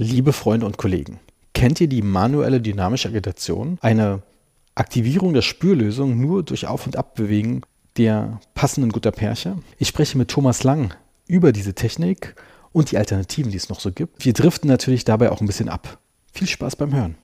Liebe Freunde und Kollegen, kennt ihr die manuelle dynamische Agitation? Eine Aktivierung der Spürlösung nur durch Auf- und Abbewegen der passenden Gutterperche? Ich spreche mit Thomas Lang über diese Technik und die Alternativen, die es noch so gibt. Wir driften natürlich dabei auch ein bisschen ab. Viel Spaß beim Hören.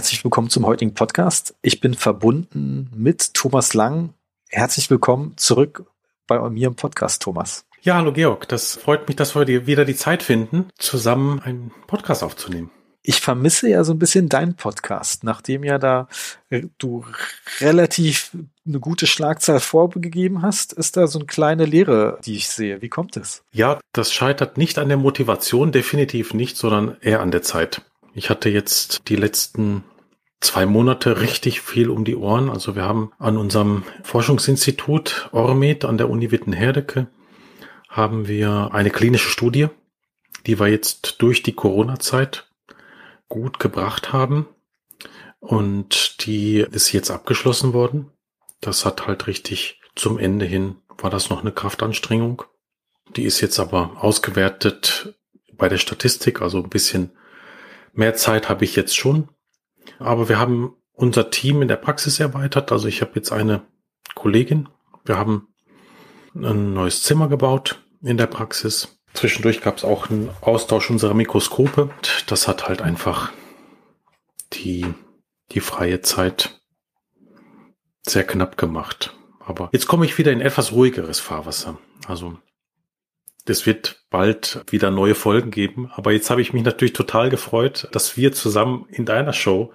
Herzlich willkommen zum heutigen Podcast. Ich bin verbunden mit Thomas Lang. Herzlich willkommen zurück bei mir im Podcast, Thomas. Ja, hallo Georg. Das freut mich, dass wir wieder die Zeit finden, zusammen einen Podcast aufzunehmen. Ich vermisse ja so ein bisschen deinen Podcast, nachdem ja da äh, du relativ eine gute Schlagzahl vorgegeben hast, ist da so eine kleine Lehre, die ich sehe. Wie kommt es? Ja, das scheitert nicht an der Motivation, definitiv nicht, sondern eher an der Zeit. Ich hatte jetzt die letzten zwei Monate richtig viel um die Ohren. Also wir haben an unserem Forschungsinstitut Ormed an der Uni Witten-Herdecke haben wir eine klinische Studie, die wir jetzt durch die Corona-Zeit gut gebracht haben. Und die ist jetzt abgeschlossen worden. Das hat halt richtig zum Ende hin, war das noch eine Kraftanstrengung. Die ist jetzt aber ausgewertet bei der Statistik, also ein bisschen mehr Zeit habe ich jetzt schon. Aber wir haben unser Team in der Praxis erweitert. Also ich habe jetzt eine Kollegin. Wir haben ein neues Zimmer gebaut in der Praxis. Zwischendurch gab es auch einen Austausch unserer Mikroskope. Das hat halt einfach die, die freie Zeit sehr knapp gemacht. Aber jetzt komme ich wieder in etwas ruhigeres Fahrwasser. Also es wird bald wieder neue Folgen geben. Aber jetzt habe ich mich natürlich total gefreut, dass wir zusammen in deiner Show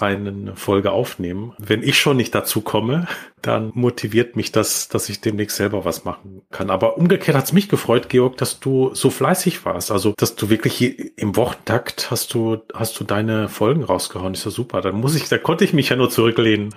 eine Folge aufnehmen. Wenn ich schon nicht dazu komme, dann motiviert mich das, dass ich demnächst selber was machen kann. Aber umgekehrt hat's mich gefreut, Georg, dass du so fleißig warst. Also, dass du wirklich im Wochentakt hast du, hast du deine Folgen rausgehauen. Ist ja super. Dann muss ich, da konnte ich mich ja nur zurücklehnen.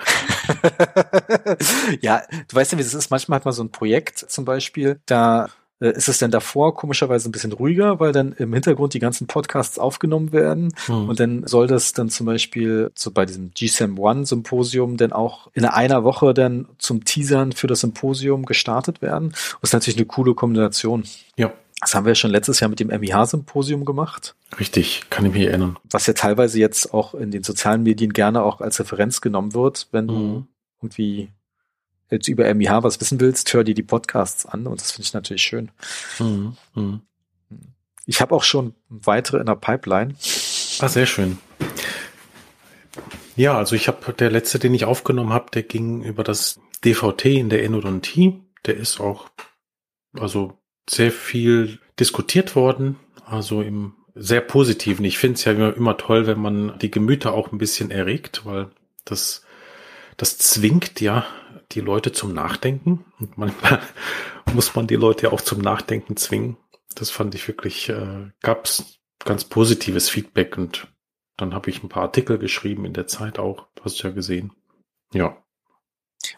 ja, du weißt ja, wie das ist. Manchmal hat man so ein Projekt zum Beispiel, da äh, ist es denn davor komischerweise ein bisschen ruhiger, weil dann im Hintergrund die ganzen Podcasts aufgenommen werden hm. und dann soll das dann zum Beispiel so bei diesem GSAM One Symposium dann auch in einer Woche dann zum Teasern für das Symposium gestartet werden. Das ist natürlich eine coole Kombination. Ja. Das haben wir ja schon letztes Jahr mit dem MIH-Symposium gemacht. Richtig, kann ich mich erinnern. Was ja teilweise jetzt auch in den sozialen Medien gerne auch als Referenz genommen wird, wenn du mhm. irgendwie jetzt über MIH was wissen willst, hör dir die Podcasts an und das finde ich natürlich schön. Mhm. Mhm. Ich habe auch schon weitere in der Pipeline. Ah, sehr schön. Ja, also ich habe der letzte, den ich aufgenommen habe, der ging über das DVT in der Endodontie. Der ist auch also sehr viel diskutiert worden, also im sehr positiven. Ich finde es ja immer toll, wenn man die Gemüter auch ein bisschen erregt, weil das das zwingt ja die Leute zum Nachdenken. Und manchmal muss man die Leute ja auch zum Nachdenken zwingen. Das fand ich wirklich, äh, gab's ganz positives Feedback und dann habe ich ein paar Artikel geschrieben in der Zeit auch, hast du ja gesehen. Ja.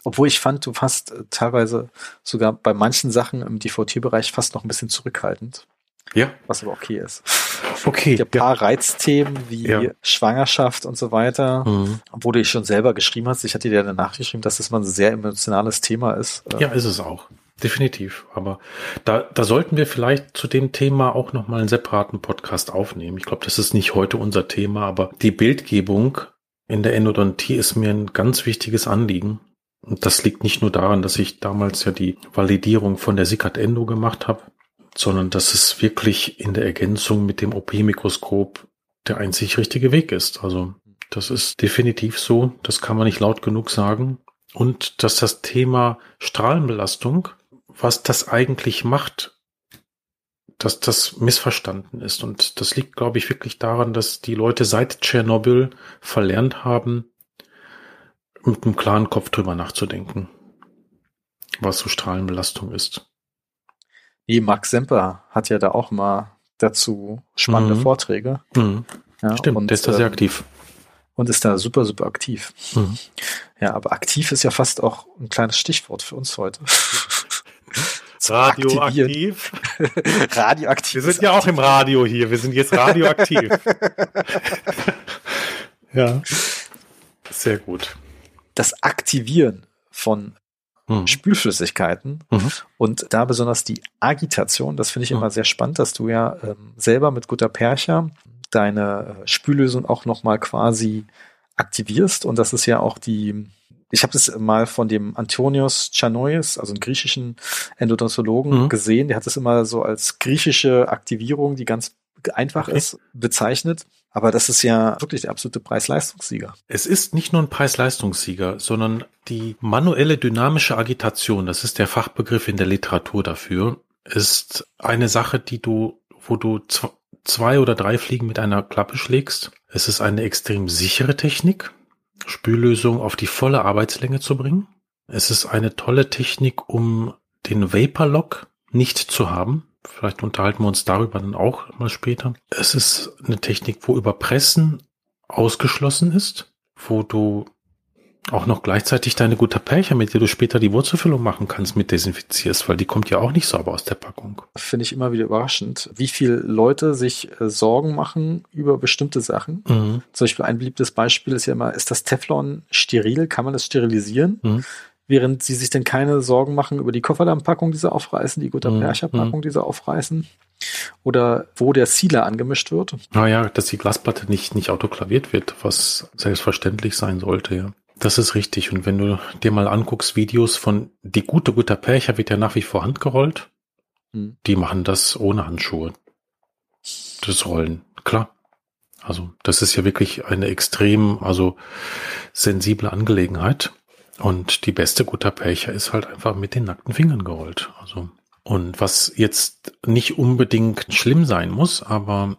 Obwohl ich fand, du fast äh, teilweise sogar bei manchen Sachen im DVT-Bereich fast noch ein bisschen zurückhaltend. Ja. Was aber okay ist. Okay. Ein paar ja. Reizthemen wie ja. Schwangerschaft und so weiter, mhm. obwohl du schon selber geschrieben hast. Ich hatte dir Nachricht geschrieben, dass das mal ein sehr emotionales Thema ist. Ja, ist es auch. Definitiv. Aber da, da sollten wir vielleicht zu dem Thema auch nochmal einen separaten Podcast aufnehmen. Ich glaube, das ist nicht heute unser Thema, aber die Bildgebung in der Endodontie ist mir ein ganz wichtiges Anliegen. Und das liegt nicht nur daran, dass ich damals ja die Validierung von der Sikat Endo gemacht habe, sondern dass es wirklich in der Ergänzung mit dem OP-Mikroskop der einzig richtige Weg ist. Also das ist definitiv so, das kann man nicht laut genug sagen. Und dass das Thema Strahlenbelastung, was das eigentlich macht, dass das missverstanden ist. Und das liegt, glaube ich, wirklich daran, dass die Leute seit Tschernobyl verlernt haben, mit einem klaren Kopf drüber nachzudenken, was so Strahlenbelastung ist. Nee, Max Semper hat ja da auch mal dazu spannende mhm. Vorträge. Mhm. Ja, Stimmt, und, der ist da sehr ähm, aktiv. Und ist da super, super aktiv. Mhm. Ja, aber aktiv ist ja fast auch ein kleines Stichwort für uns heute. Radioaktiv. radioaktiv. Wir sind ja auch im Radio hier. Wir sind jetzt radioaktiv. ja. Sehr gut. das Aktivieren von mhm. Spülflüssigkeiten mhm. und da besonders die Agitation, das finde ich mhm. immer sehr spannend, dass du ja ähm, selber mit guter Percha deine äh, Spüllösung auch nochmal quasi aktivierst und das ist ja auch die ich habe das mal von dem Antonios Chanois, also einem griechischen Endodontologen, mhm. gesehen. Der hat das immer so als griechische Aktivierung, die ganz einfach okay. ist, bezeichnet. Aber das ist ja wirklich der absolute Preis-Leistungssieger. Es ist nicht nur ein Preis-Leistungssieger, sondern die manuelle dynamische Agitation, das ist der Fachbegriff in der Literatur dafür, ist eine Sache, die du, wo du zwei oder drei Fliegen mit einer Klappe schlägst. Es ist eine extrem sichere Technik, Spüllösung auf die volle Arbeitslänge zu bringen. Es ist eine tolle Technik, um den Vapor Lock nicht zu haben. Vielleicht unterhalten wir uns darüber dann auch mal später. Es ist eine Technik, wo Überpressen ausgeschlossen ist, wo du auch noch gleichzeitig deine gute Percha, mit der du später die Wurzelfüllung machen kannst, mit desinfizierst, weil die kommt ja auch nicht sauber aus der Packung. Finde ich immer wieder überraschend, wie viele Leute sich äh, Sorgen machen über bestimmte Sachen. Mhm. Zum Beispiel ein beliebtes Beispiel ist ja immer, ist das Teflon steril? Kann man das sterilisieren? Mhm während sie sich denn keine Sorgen machen über die Kofferdampfpackung, die sie aufreißen, die Gutta Percha-Packung, mhm. die sie aufreißen. Oder wo der Sealer angemischt wird. Naja, dass die Glasplatte nicht, nicht autoklaviert wird, was selbstverständlich sein sollte, ja. Das ist richtig. Und wenn du dir mal anguckst, Videos von die gute Gutta Percha wird ja nach wie vor handgerollt. Hm. Die machen das ohne Handschuhe. Das Rollen, klar. Also das ist ja wirklich eine extrem, also sensible Angelegenheit. Und die beste Gutta Percha ist halt einfach mit den nackten Fingern gerollt. Also, und was jetzt nicht unbedingt schlimm sein muss, aber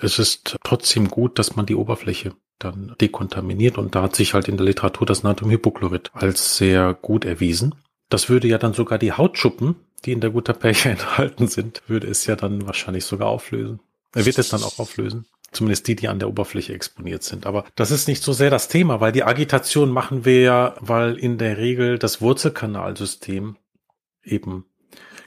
es ist trotzdem gut, dass man die Oberfläche dann dekontaminiert. Und da hat sich halt in der Literatur das Natriumhypochlorid als sehr gut erwiesen. Das würde ja dann sogar die Hautschuppen, die in der Gutta Percha enthalten sind, würde es ja dann wahrscheinlich sogar auflösen. Er wird es dann auch auflösen. Zumindest die, die an der Oberfläche exponiert sind. Aber das ist nicht so sehr das Thema, weil die Agitation machen wir ja, weil in der Regel das Wurzelkanalsystem eben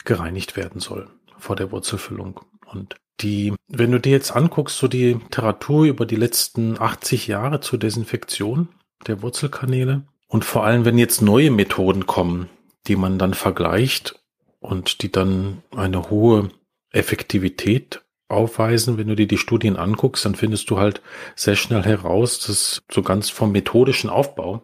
gereinigt werden soll vor der Wurzelfüllung. Und die, wenn du dir jetzt anguckst, so die Literatur über die letzten 80 Jahre zur Desinfektion der Wurzelkanäle und vor allem, wenn jetzt neue Methoden kommen, die man dann vergleicht und die dann eine hohe Effektivität aufweisen. Wenn du dir die Studien anguckst, dann findest du halt sehr schnell heraus, dass so ganz vom methodischen Aufbau,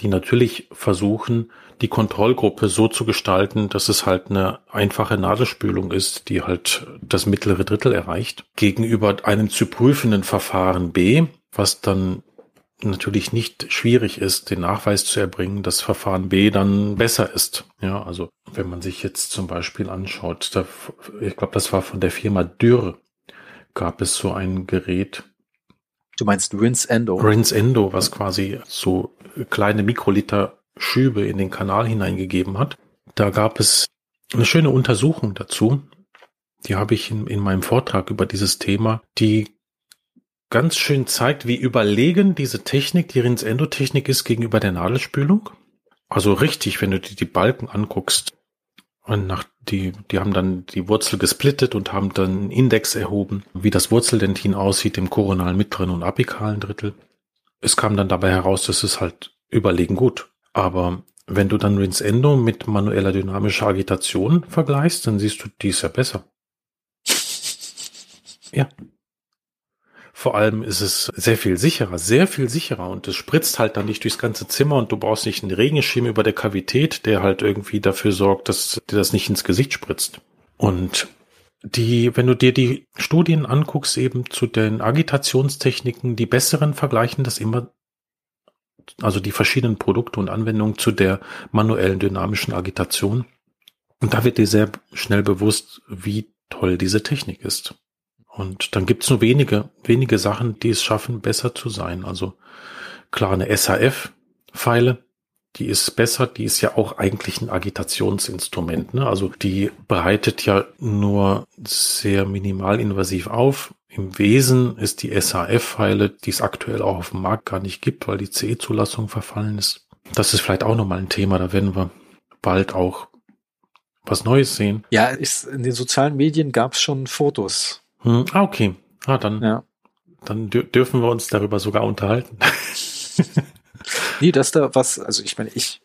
die natürlich versuchen, die Kontrollgruppe so zu gestalten, dass es halt eine einfache Nadelspülung ist, die halt das mittlere Drittel erreicht, gegenüber einem zu prüfenden Verfahren B, was dann natürlich nicht schwierig ist, den Nachweis zu erbringen, dass Verfahren B dann besser ist. Ja, also wenn man sich jetzt zum Beispiel anschaut, da, ich glaube, das war von der Firma Dürr, gab es so ein Gerät. Du meinst Rinse Endo? Rinse Endo, was quasi so kleine Mikroliter Schübe in den Kanal hineingegeben hat. Da gab es eine schöne Untersuchung dazu. Die habe ich in, in meinem Vortrag über dieses Thema, die ganz schön zeigt, wie überlegen diese Technik, die Rins-Endo-Technik ist gegenüber der Nadelspülung. Also richtig, wenn du dir die Balken anguckst, und nach die, die haben dann die Wurzel gesplittet und haben dann einen Index erhoben, wie das Wurzeldentin aussieht im koronalen mittleren und apikalen Drittel. Es kam dann dabei heraus, dass es halt überlegen gut. Aber wenn du dann Rinse Endo mit manueller dynamischer Agitation vergleichst, dann siehst du, die ist ja besser. Ja, vor allem ist es sehr viel sicherer, sehr viel sicherer und es spritzt halt dann nicht durchs ganze Zimmer und du brauchst nicht einen Regenschirm über der Kavität, der halt irgendwie dafür sorgt, dass dir das nicht ins Gesicht spritzt. Und die, wenn du dir die Studien anguckst, eben zu den Agitationstechniken, die besseren vergleichen das immer, also die verschiedenen Produkte und Anwendungen zu der manuellen dynamischen Agitation. Und da wird dir sehr schnell bewusst, wie toll diese Technik ist. Und dann gibt's nur wenige, wenige Sachen, die es schaffen, besser zu sein. Also klar, eine SHF-Pfeile, die ist besser, die ist ja auch eigentlich ein Agitationsinstrument. Ne? Also die bereitet ja nur sehr minimal invasiv auf. Im Wesen ist die SHF-Pfeile, die es aktuell auch auf dem Markt gar nicht gibt, weil die CE-Zulassung verfallen ist. Das ist vielleicht auch nochmal ein Thema, da werden wir bald auch was Neues sehen. Ja, ist, in den sozialen Medien gab es schon Fotos hm, ah, okay. Ah, dann, ja. dann dürfen wir uns darüber sogar unterhalten. nee, dass da was, also ich meine, ich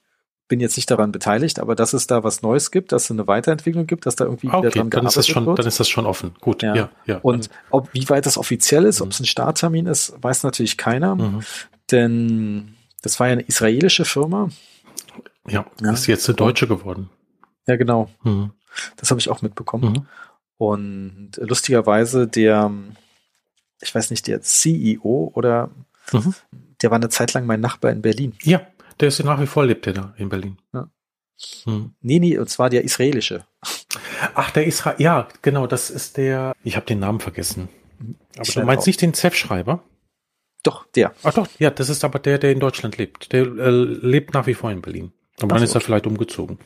bin jetzt nicht daran beteiligt, aber dass es da was Neues gibt, dass es eine Weiterentwicklung gibt, dass da irgendwie okay, wieder dran dann ist das schon, wird. Dann ist das schon offen. Gut, ja. ja, ja. Und ob, wie weit das offiziell ist, mhm. ob es ein Starttermin ist, weiß natürlich keiner, mhm. denn das war ja eine israelische Firma. Ja, ja. ist jetzt eine deutsche geworden. Ja, genau. Mhm. Das habe ich auch mitbekommen. Und lustigerweise der, ich weiß nicht, der CEO oder mhm. der war eine Zeit lang mein Nachbar in Berlin. Ja, der ist nach wie vor lebt der da in Berlin. Ja. Hm. Nee, nee, und zwar der israelische. Ach, der Israel, ja, genau, das ist der, ich habe den Namen vergessen. Aber ich du meinst auch. nicht den Zef-Schreiber? Doch, der. Ach doch, ja, das ist aber der, der in Deutschland lebt. Der äh, lebt nach wie vor in Berlin. Aber Ach dann so. ist er vielleicht umgezogen.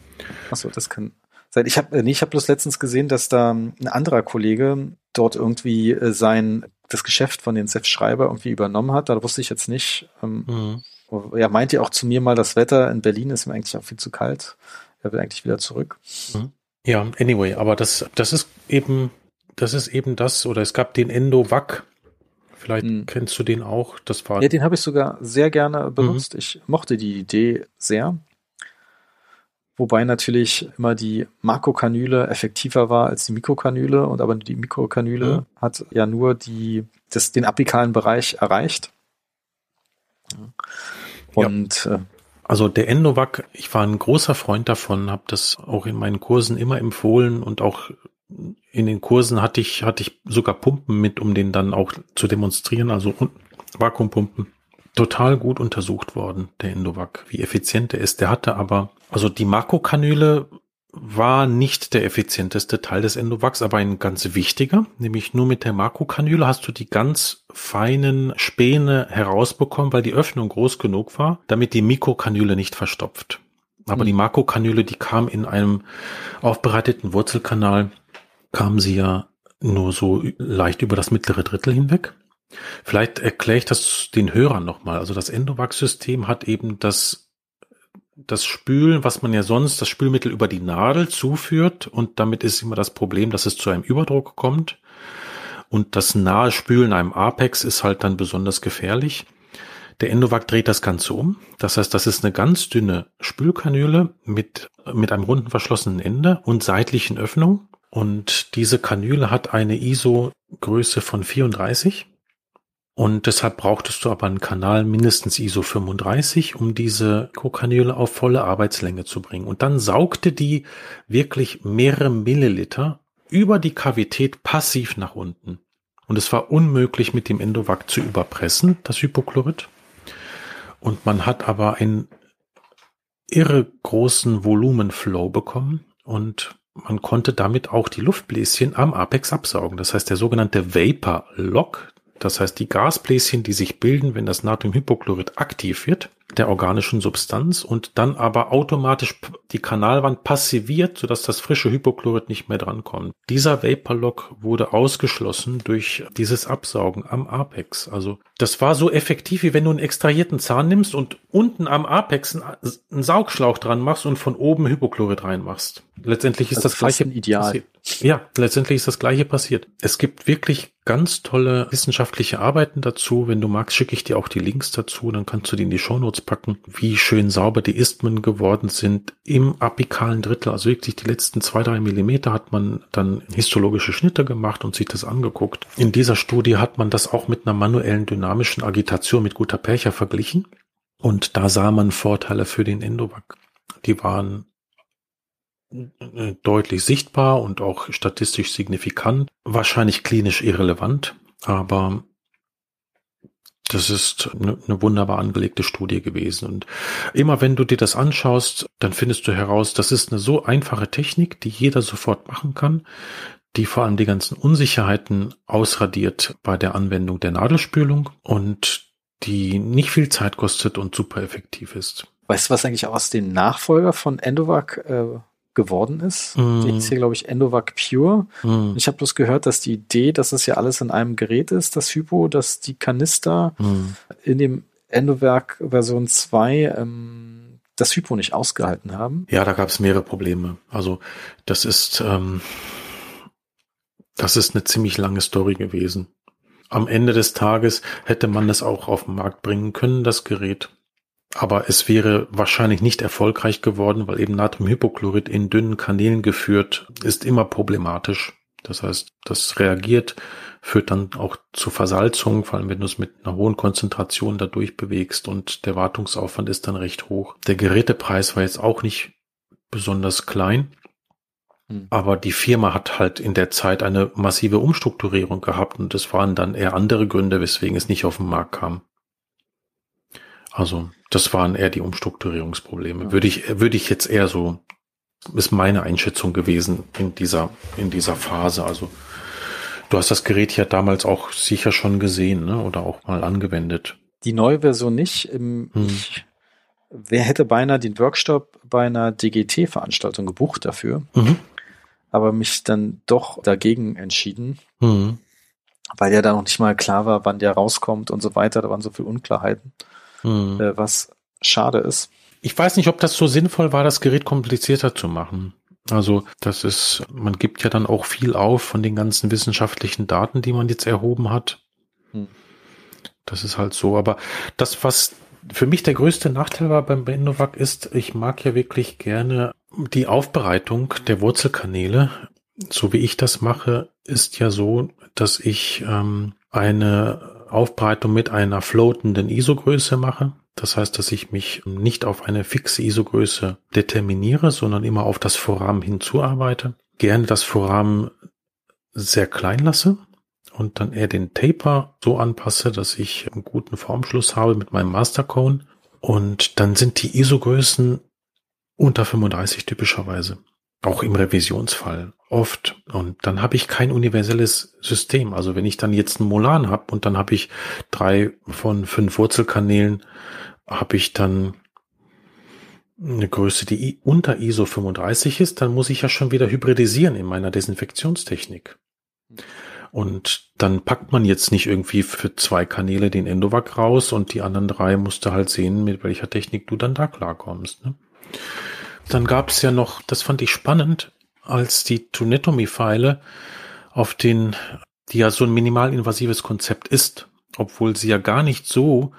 Achso, das kann sein. Ich habe äh, nee, ich hab bloß letztens gesehen, dass da ein anderer Kollege dort irgendwie äh, sein das Geschäft von den Zef Schreiber irgendwie übernommen hat. Da wusste ich jetzt nicht. Ähm, mhm. Ja, meint ihr auch zu mir mal, das Wetter in Berlin ist ihm eigentlich auch viel zu kalt. Er will eigentlich wieder zurück. Mhm. Ja, anyway, aber das, das ist eben, das ist eben das, oder es gab den Endovac. Vielleicht mhm. kennst du den auch. Das war. Ja, den habe ich sogar sehr gerne benutzt. Mhm. Ich mochte die Idee sehr. Wobei natürlich immer die Makrokanüle effektiver war als die Mikrokanüle und aber die Mikrokanüle mhm. hat ja nur die, das, den apikalen Bereich erreicht. Und ja. Äh, also der Endovac, ich war ein großer Freund davon, habe das auch in meinen Kursen immer empfohlen und auch in den Kursen hatte ich hatte ich sogar Pumpen mit, um den dann auch zu demonstrieren, also Vakuumpumpen. Total gut untersucht worden, der Endovac, wie effizient er ist. Der hatte aber, also die Makrokanüle war nicht der effizienteste Teil des Endovacs, aber ein ganz wichtiger, nämlich nur mit der Makrokanüle hast du die ganz feinen Späne herausbekommen, weil die Öffnung groß genug war, damit die Mikrokanüle nicht verstopft. Aber mhm. die Makrokanüle, die kam in einem aufbereiteten Wurzelkanal, kam sie ja nur so leicht über das mittlere Drittel hinweg. Vielleicht erkläre ich das den Hörern nochmal. Also das Endovac-System hat eben das das Spülen, was man ja sonst das Spülmittel über die Nadel zuführt und damit ist immer das Problem, dass es zu einem Überdruck kommt und das nahe Spülen einem Apex ist halt dann besonders gefährlich. Der Endovac dreht das Ganze um. Das heißt, das ist eine ganz dünne Spülkanüle mit, mit einem runden verschlossenen Ende und seitlichen Öffnung. Und diese Kanüle hat eine ISO-Größe von 34 und deshalb brauchtest du aber einen Kanal mindestens ISO 35, um diese Kokanüle auf volle Arbeitslänge zu bringen. Und dann saugte die wirklich mehrere Milliliter über die Kavität passiv nach unten. Und es war unmöglich mit dem Endovac zu überpressen, das Hypochlorid. Und man hat aber einen irre großen Volumenflow bekommen und man konnte damit auch die Luftbläschen am Apex absaugen. Das heißt, der sogenannte Vapor Lock, das heißt, die Gasbläschen, die sich bilden, wenn das Natriumhypochlorid aktiv wird, der organischen Substanz und dann aber automatisch die Kanalwand passiviert, sodass das frische Hypochlorid nicht mehr drankommt. Dieser Vaporlock wurde ausgeschlossen durch dieses Absaugen am Apex. Also das war so effektiv, wie wenn du einen extrahierten Zahn nimmst und unten am Apex einen, Saugschlauch dran machst und von oben Hypochlorid reinmachst. Letztendlich ist das, das gleiche ideal. Passiert. Ja, letztendlich ist das gleiche passiert. Es gibt wirklich ganz tolle wissenschaftliche Arbeiten dazu. Wenn du magst, schicke ich dir auch die Links dazu, dann kannst du die in die Shownotes packen, wie schön sauber die Ismen geworden sind im apikalen Drittel. Also wirklich die letzten zwei, drei Millimeter hat man dann histologische Schnitte gemacht und sich das angeguckt. In dieser Studie hat man das auch mit einer manuellen dynamischen Agitation mit guter Percher verglichen. Und da sah man Vorteile für den Endovac. Die waren äh, deutlich sichtbar und auch statistisch signifikant. Wahrscheinlich klinisch irrelevant, aber das ist eine, wunderbar angelegte Studie gewesen. Und immer wenn du dir das anschaust, dann findest du heraus, das ist eine so einfache Technik, die jeder sofort machen kann, die vor allem die ganzen Unsicherheiten ausradiert bei der Anwendung der Nadelspülung und die nicht viel Zeit kostet und super effektiv ist. Weißt du, was eigentlich aus den Nachfolger von Endovac äh, geworden ist. Mm. Die hieß hier, glaube ich, Endovac Pure. Mm. Ich habe bloß gehört, dass die Idee, dass es ja alles in einem Gerät ist, das Hypo, dass die Kanister mm. in dem Endovac Version 2 ähm, das Hypo nicht ausgehalten haben. Ja, da gab es mehrere Probleme. Also das ist, ähm, das ist eine ziemlich lange Story gewesen. am Ende des Tages hätte man es auch auf den Markt bringen können, das Gerät. Aber es wäre wahrscheinlich nicht erfolgreich geworden, weil eben Natriumhypochlorid in dünnen Kanälen geführt ist immer problematisch. Das heißt, das reagiert, führt dann auch zu Versalzung, vor allem wenn du es mit einer hohen Konzentration dadurch bewegst und der Wartungsaufwand ist dann recht hoch. Der Gerätepreis war jetzt auch nicht besonders klein. Hm. Aber die Firma hat halt in der Zeit eine massive Umstrukturierung gehabt und es waren dann eher andere Gründe, weswegen es nicht auf den Markt kam. Also, das waren eher die Umstrukturierungsprobleme. Ja. Würde ich, würde ich jetzt eher so, ist meine Einschätzung gewesen in dieser, in dieser Phase. Also, du hast das Gerät ja damals auch sicher schon gesehen, ne? Oder auch mal angewendet. Die neue Version nicht. Hm. Ich, wer hätte beinahe den Workshop bei einer DGT-Veranstaltung gebucht dafür? Mhm aber mich dann doch dagegen entschieden, mhm. weil ja da noch nicht mal klar war, wann der rauskommt und so weiter. Da waren so viele Unklarheiten, mhm. äh, was schade ist. Ich weiß nicht, ob das so sinnvoll war, das Gerät komplizierter zu machen. Also das ist, man gibt ja dann auch viel auf von den ganzen wissenschaftlichen Daten, die man jetzt erhoben hat. Hm. Das ist halt so. Aber das, was für mich der größte Nachteil war beim Bendovac ist, ich mag ja wirklich gerne die Aufbereitung der Wurzelkanäle, so wie ich das mache, ist ja so, dass ich ähm, eine Aufbereitung mit einer floatenden ISO-Größe mache. Das heißt, dass ich mich nicht auf eine fixe ISO-Größe determiniere, sondern immer auf das Vorrahmen hinzuarbeite. Gerne das Vorrahmen sehr klein lasse und dann eher den Taper so anpasse, dass ich einen guten Formschluss habe mit meinem Mastercone. Und dann sind die ISO-Größen unter 35 typischerweise. Auch im Revisionsfall oft. Und dann habe ich kein universelles System. Also wenn ich dann jetzt einen Molan habe und dann habe ich drei von fünf Wurzelkanälen, habe ich dann eine Größe, die unter ISO 35 ist, dann muss ich ja schon wieder hybridisieren in meiner Desinfektionstechnik. Und dann packt man jetzt nicht irgendwie für zwei Kanäle den Endovac raus und die anderen drei musst du halt sehen, mit welcher Technik du dann da klarkommst. Ne? Dann gab es ja noch, das fand ich spannend, als die Tunetomy-Pfeile auf den, die ja so ein minimalinvasives Konzept ist, obwohl sie ja gar nicht so,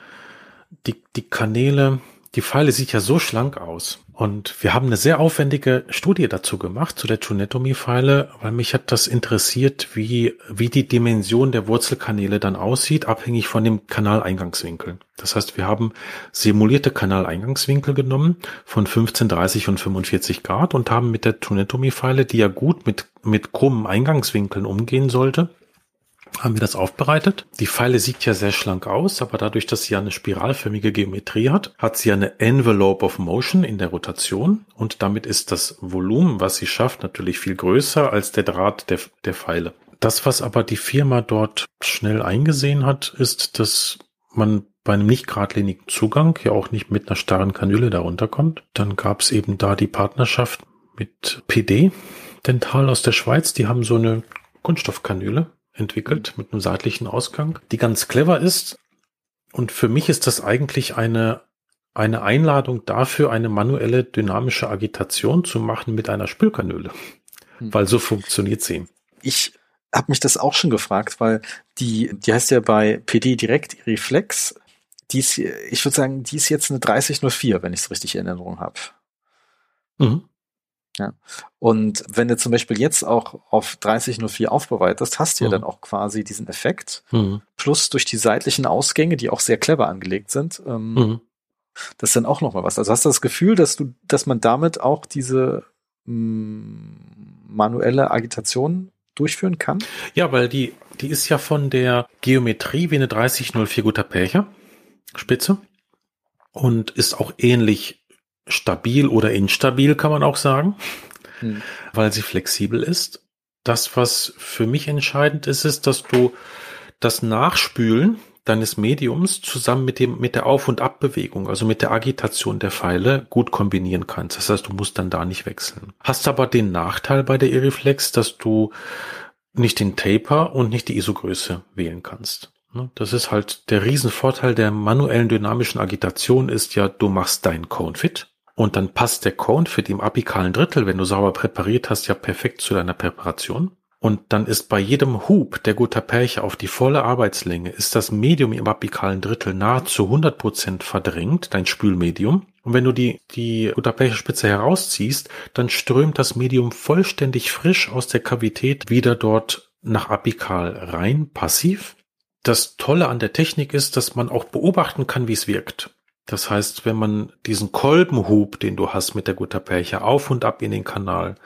die, die Kanäle, die Pfeile sieht ja so schlank aus. Und wir haben eine sehr aufwendige Studie dazu gemacht, zu der Tunetomy-Pfeile, weil mich hat das interessiert, wie, wie die Dimension der Wurzelkanäle dann aussieht, abhängig von dem Kanaleingangswinkel. Das heißt, wir haben simulierte Kanaleingangswinkel genommen von 15, 30 und 45 Grad und haben mit der Tunetomy-Pfeile, die ja gut mit, mit krummen Eingangswinkeln umgehen sollte, haben wir das aufbereitet. Die Pfeile sieht ja sehr schlank aus, aber dadurch, dass sie eine spiralförmige Geometrie hat, hat sie eine Envelope of Motion in der Rotation und damit ist das Volumen, was sie schafft, natürlich viel größer als der Draht der, der Pfeile. Das, was aber die Firma dort schnell eingesehen hat, ist, dass man bei einem nicht geradlinigen Zugang ja auch nicht mit einer starren Kanüle darunter kommt. Dann gab es eben da die Partnerschaft mit PD Dental aus der Schweiz. Die haben so eine Kunststoffkanüle entwickelt mit einem seitlichen Ausgang, die ganz clever ist. Und für mich ist das eigentlich eine, eine Einladung dafür, eine manuelle dynamische Agitation zu machen mit einer Spülkanüle. Hm. Weil so funktioniert sie. Ich habe mich das auch schon gefragt, weil die, die heißt ja bei PD direkt Reflex. Die ist, ich würde sagen, die ist jetzt eine 3004, wenn ich es richtig in Erinnerung habe. Mhm. Ja. Und wenn du zum Beispiel jetzt auch auf 3004 aufbereitest, hast du mhm. ja dann auch quasi diesen Effekt. Mhm. Plus durch die seitlichen Ausgänge, die auch sehr clever angelegt sind. Ähm, mhm. Das ist dann auch nochmal was. Also hast du das Gefühl, dass du, dass man damit auch diese mh, mm, manuelle Agitation durchführen kann? Ja, weil die, die ist ja von der Geometrie wie eine 3004 Gutta-Percha Spitze und ist auch ähnlich stabil oder instabil, kann man auch sagen, hm. weil sie flexibel ist. Das, was für mich entscheidend ist, ist, dass du das Nachspülen deines Mediums zusammen mit dem, mit der Auf- und Abbewegung, also mit der Agitation der Pfeile gut kombinieren kannst. Das heißt, du musst dann da nicht wechseln. Hast aber den Nachteil bei der Iriflex, dass du nicht den Taper und nicht die ISO-Größe wählen kannst. Ne? Das ist halt der Riesenvorteil der manuellen dynamischen Agitation ist ja, du machst dein Cone fit und dann passt der Cone für die im apikalen Drittel, wenn du sauber präpariert hast, ja perfekt zu deiner Präparation. Und dann ist bei jedem Hub der Gutta-Percha auf die volle Arbeitslänge, ist das Medium im apikalen Drittel nahezu 100 Prozent verdrängt, dein Spülmedium. Und wenn du die, die Gutta-Percha-Spitze herausziehst, dann strömt das Medium vollständig frisch aus der Kavität wieder dort nach apikal rein, passiv. Das Tolle an der Technik ist, dass man auch beobachten kann, wie es wirkt. Das heißt, wenn man diesen Kolbenhub, den du hast mit der Gutta-Percha, auf und ab in den Kanal,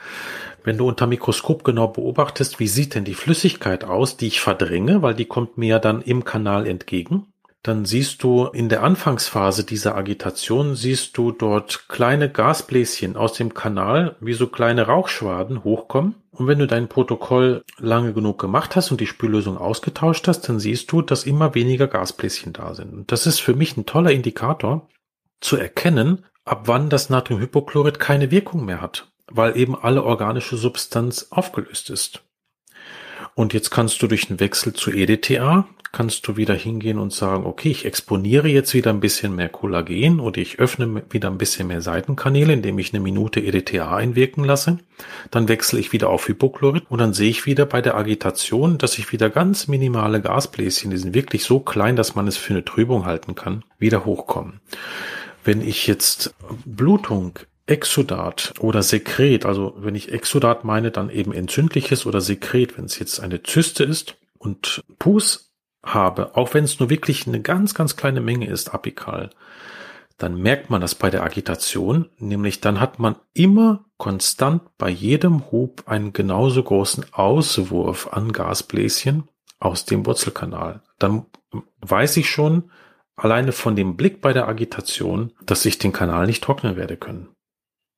wenn du unter Mikroskop genau beobachtest, wie sieht denn die Flüssigkeit aus, die ich verdränge, weil die kommt mir dann im Kanal entgegen, dann siehst du in der Anfangsphase dieser Agitation, siehst du dort kleine Gasbläschen aus dem Kanal, wie so kleine Rauchschwaden hochkommen. Und wenn du dein Protokoll lange genug gemacht hast und die Spüllösung ausgetauscht hast, dann siehst du, dass immer weniger Gasbläschen da sind. Und das ist für mich ein toller Indikator zu erkennen, ab wann das Natriumhypochlorid keine Wirkung mehr hat weil eben alle organische Substanz aufgelöst ist. Und jetzt kannst du durch den Wechsel zu EDTA, kannst du wieder hingehen und sagen, okay, ich exponiere jetzt wieder ein bisschen mehr Kollagen oder ich öffne wieder ein bisschen mehr Seitenkanäle, indem ich eine Minute EDTA einwirken lasse. Dann wechsle ich wieder auf Hypochlorid und dann sehe ich wieder bei der Agitation, dass ich wieder ganz minimale Gasbläschen, die sind wirklich so klein, dass man es für eine Trübung halten kann, wieder hochkommen. Wenn ich jetzt Blutung Exudat oder Sekret, also wenn ich Exudat meine, dann eben entzündliches oder Sekret, wenn es jetzt eine Zyste ist und Pus habe, auch wenn es nur wirklich eine ganz, ganz kleine Menge ist, apikal, dann merkt man das bei der Agitation, nämlich dann hat man immer konstant bei jedem Hub einen genauso großen Auswurf an Gasbläschen aus dem Wurzelkanal. Dann weiß ich schon, alleine von dem Blick bei der Agitation, dass ich den Kanal nicht trocknen werde können.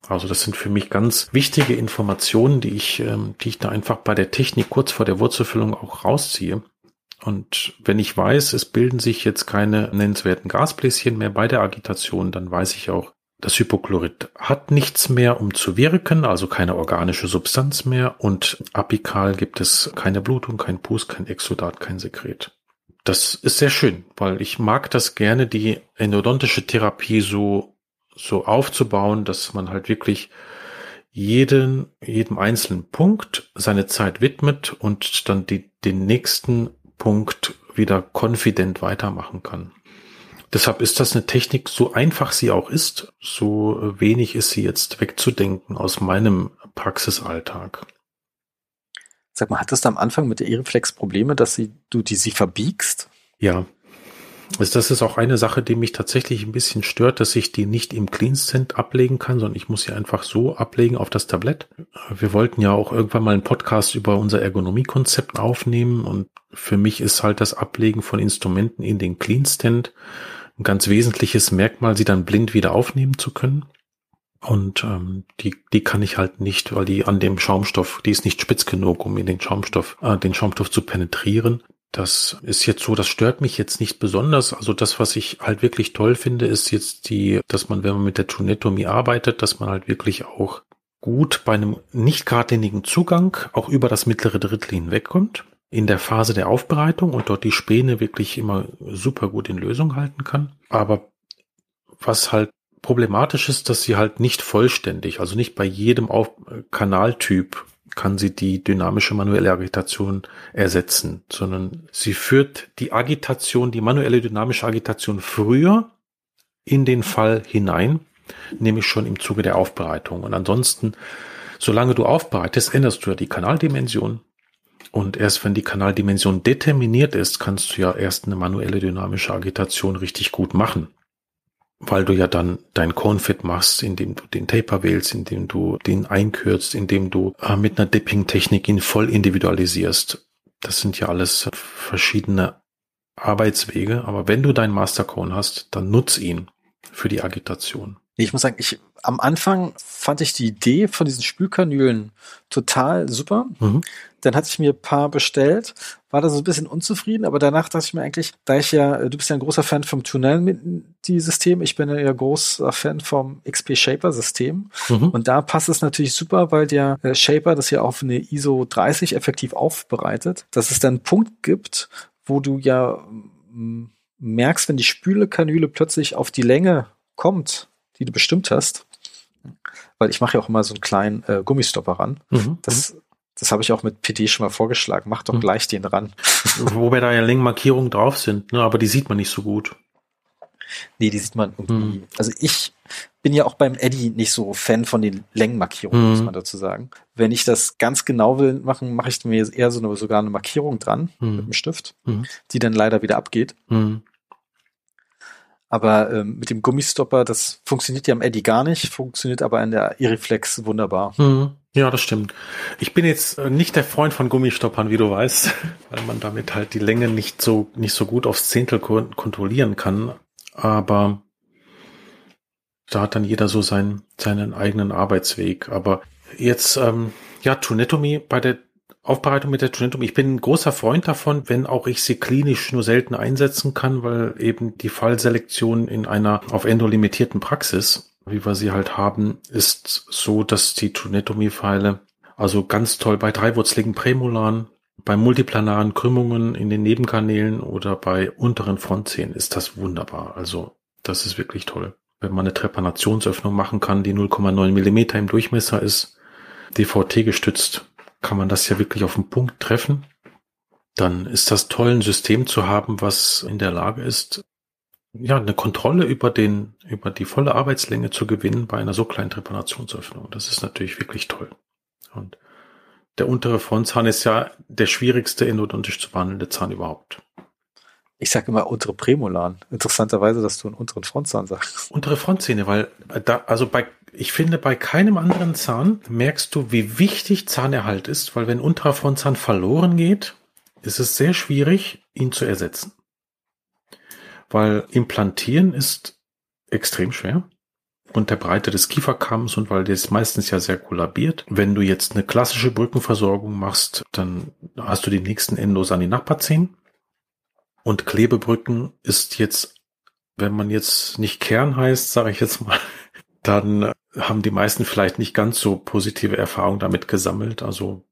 Also das sind für mich ganz wichtige Informationen, die ich, ähm, die ich da einfach bei der Technik kurz vor der Wurzelfüllung auch rausziehe. Und wenn ich weiß, es bilden sich jetzt keine nennenswerten Gasbläschen mehr bei der Agitation, dann weiß ich auch, das Hypochlorid hat nichts mehr, um zu wirken, also keine organische Substanz mehr. Und apikal gibt es keine Blutung, kein Pus, kein Exudat, kein Sekret. Das ist sehr schön, weil ich mag das gerne, die endodontische Therapie so so aufzubauen, dass man halt wirklich jeden, jedem einzelnen Punkt seine Zeit widmet und dann die, den nächsten Punkt wieder konfident weitermachen kann. Deshalb ist das eine Technik, so einfach sie auch ist, so wenig ist sie jetzt wegzudenken aus meinem Praxisalltag. Sag mal, hattest du am Anfang mit der Ireflex Probleme, dass sie, du die sie verbiegst? Ja, also das ist auch eine Sache, die mich tatsächlich ein bisschen stört, dass ich die nicht im CleanSend ablegen kann, sondern ich muss sie einfach so ablegen auf das Tablett. Wir wollten ja auch irgendwann mal einen Podcast über unser Ergonomiekonzept aufnehmen und für mich ist halt das Ablegen von Instrumenten in den CleanStand ein ganz wesentliches Merkmal, sie dann blind wieder aufnehmen zu können. Und ähm, die, die kann ich halt nicht, weil die an dem Schaumstoff, die ist nicht spitz genug, um in den Schaumstoff, äh, den Schaumstoff zu penetrieren. Das ist jetzt so, das stört mich jetzt nicht besonders. Also das, was ich halt wirklich toll finde, ist jetzt die, dass man, wenn man mit der Tunetomie arbeitet, dass man halt wirklich auch gut bei einem nicht geradlinigen Zugang auch über das mittlere Drittel hinwegkommt in der Phase der Aufbereitung und dort die Späne wirklich immer super gut in Lösung halten kann. Aber was halt problematisch ist, dass sie halt nicht vollständig, also nicht bei jedem Auf Kanaltyp kann sie die dynamische manuelle Agitation ersetzen, sondern sie führt die Agitation, die manuelle dynamische Agitation früher in den Fall hinein, nämlich schon im Zuge der Aufbereitung. Und ansonsten, solange du aufbereitest, änderst du ja die Kanaldimension. Und erst wenn die Kanaldimension determiniert ist, kannst du ja erst eine manuelle dynamische Agitation richtig gut machen weil du ja dann dein Confit machst, indem du den Taper wählst, indem du den einkürzt, indem du äh, mit einer Dipping-Technik ihn voll individualisierst. Das sind ja alles verschiedene Arbeitswege, aber wenn du deinen Mastercone hast, dann nutz ihn für die Agitation. Ich muss sagen, ich am Anfang fand ich die Idee von diesen Spülkanülen total super. Mhm. Dann hatte ich mir ein paar bestellt, war da so ein bisschen unzufrieden, aber danach dachte ich mir eigentlich, da ich ja, du bist ja ein großer Fan vom Tunnel-System, ich bin ja großer Fan vom XP Shaper-System. Mhm. Und da passt es natürlich super, weil der äh, Shaper das ja auf eine ISO 30 effektiv aufbereitet, dass es dann einen Punkt gibt, wo du ja mm, merkst, wenn die Spülekanüle plötzlich auf die Länge kommt, die du bestimmt hast, weil ich mache ja auch immer so einen kleinen äh, Gummistopper ran. Mhm. Das Das habe ich auch mit PD schon mal vorgeschlagen. Mach doch hm. gleich den ran. Wobei da ja Längenmarkierungen drauf sind, ne? aber die sieht man nicht so gut. Nee, die sieht man irgendwie. Hm. Also ich bin ja auch beim Eddy nicht so Fan von den Längenmarkierungen, hm. muss man dazu sagen. Wenn ich das ganz genau will machen, mache ich mir eher so eine, sogar eine Markierung dran hm. mit dem Stift, hm. die dann leider wieder abgeht. Hm. Aber ähm, mit dem Gummistopper, das funktioniert ja am Eddy gar nicht, funktioniert aber in der Iriflex wunderbar. Ja, das stimmt. Ich bin jetzt äh, nicht der Freund von Gummistoppern, wie du weißt, weil man damit halt die Länge nicht so nicht so gut aufs Zehntel kontrollieren kann. Aber da hat dann jeder so seinen seinen eigenen Arbeitsweg. Aber jetzt ähm, ja Tunetomy bei der Aufbereitung mit der Tunetum. Ich bin ein großer Freund davon, wenn auch ich sie klinisch nur selten einsetzen kann, weil eben die Fallselektion in einer auf Endo limitierten Praxis, wie wir sie halt haben, ist so, dass die Tunetomie-Pfeile also ganz toll bei dreiwurzligen Prämolaren, bei multiplanaren Krümmungen in den Nebenkanälen oder bei unteren Frontzähnen ist das wunderbar. Also das ist wirklich toll. Wenn man eine Trepanationsöffnung machen kann, die 0,9 Millimeter im Durchmesser ist, DVT gestützt, kann man das ja wirklich auf den Punkt treffen, dann ist das toll, ein System zu haben, was in der Lage ist, ja, eine Kontrolle über den, über die volle Arbeitslänge zu gewinnen bei einer so kleinen Trepanationsöffnung. Das ist natürlich wirklich toll. Und der untere Frontzahn ist ja der schwierigste endodontisch zu behandelnde Zahn überhaupt. Ich sage immer untere Prämolaren. Interessanterweise, dass du einen unteren Frontzahn sagst. Untere Frontzähne, weil da, also bei ich finde, bei keinem anderen Zahn merkst du, wie wichtig Zahnerhalt ist, weil wenn unterer Frontzahn verloren geht, ist es sehr schwierig, ihn zu ersetzen. Weil implantieren ist extrem schwer und der Breite des Kieferkamms und weil das meistens ja sehr kollabiert. Wenn du jetzt eine klassische Brückenversorgung machst, dann hast du die nächsten Endos an die Nachbarzähnen. Und Klebebrücken ist jetzt, wenn man jetzt nicht Kern heißt, sage ich jetzt mal, dann haben die meisten vielleicht nicht ganz so positive Erfahrungen damit gesammelt. Also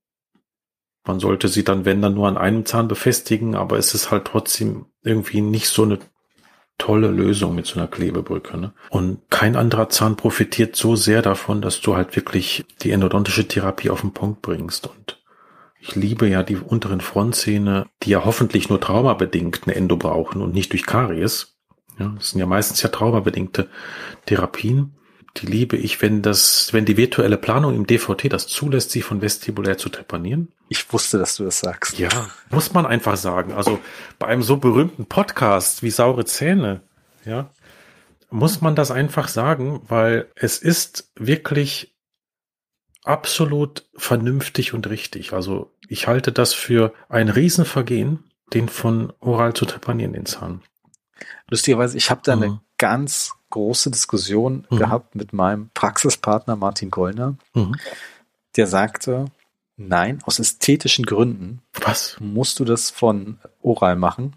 man sollte sie dann, wenn dann nur an einem Zahn befestigen, aber es ist halt trotzdem irgendwie nicht so eine tolle Lösung mit so einer Klebebrücke. Ne? Und kein anderer Zahn profitiert so sehr davon, dass du halt wirklich die endodontische Therapie auf den Punkt bringst. Und ich liebe ja die unteren Frontzähne, die ja hoffentlich nur traumabedingt eine Endo brauchen und nicht durch Karies. Ja, das sind ja meistens ja traumabedingte Therapien die liebe ich, wenn das, wenn die virtuelle Planung im DVT das zulässt, sie von vestibulär zu trepanieren. Ich wusste, dass du das sagst. Ja, muss man einfach sagen. Also bei einem so berühmten Podcast wie Saure Zähne, ja, muss man das einfach sagen, weil es ist wirklich absolut vernünftig und richtig. Also ich halte das für ein Riesenvergehen, den von oral zu trepanieren, den Zahn. Lustigerweise, ich habe da mhm. eine ganz große Diskussion mhm. gehabt mit meinem Praxispartner Martin Gollner. Mhm. Der sagte, nein, aus ästhetischen Gründen Was? musst du das von oral machen,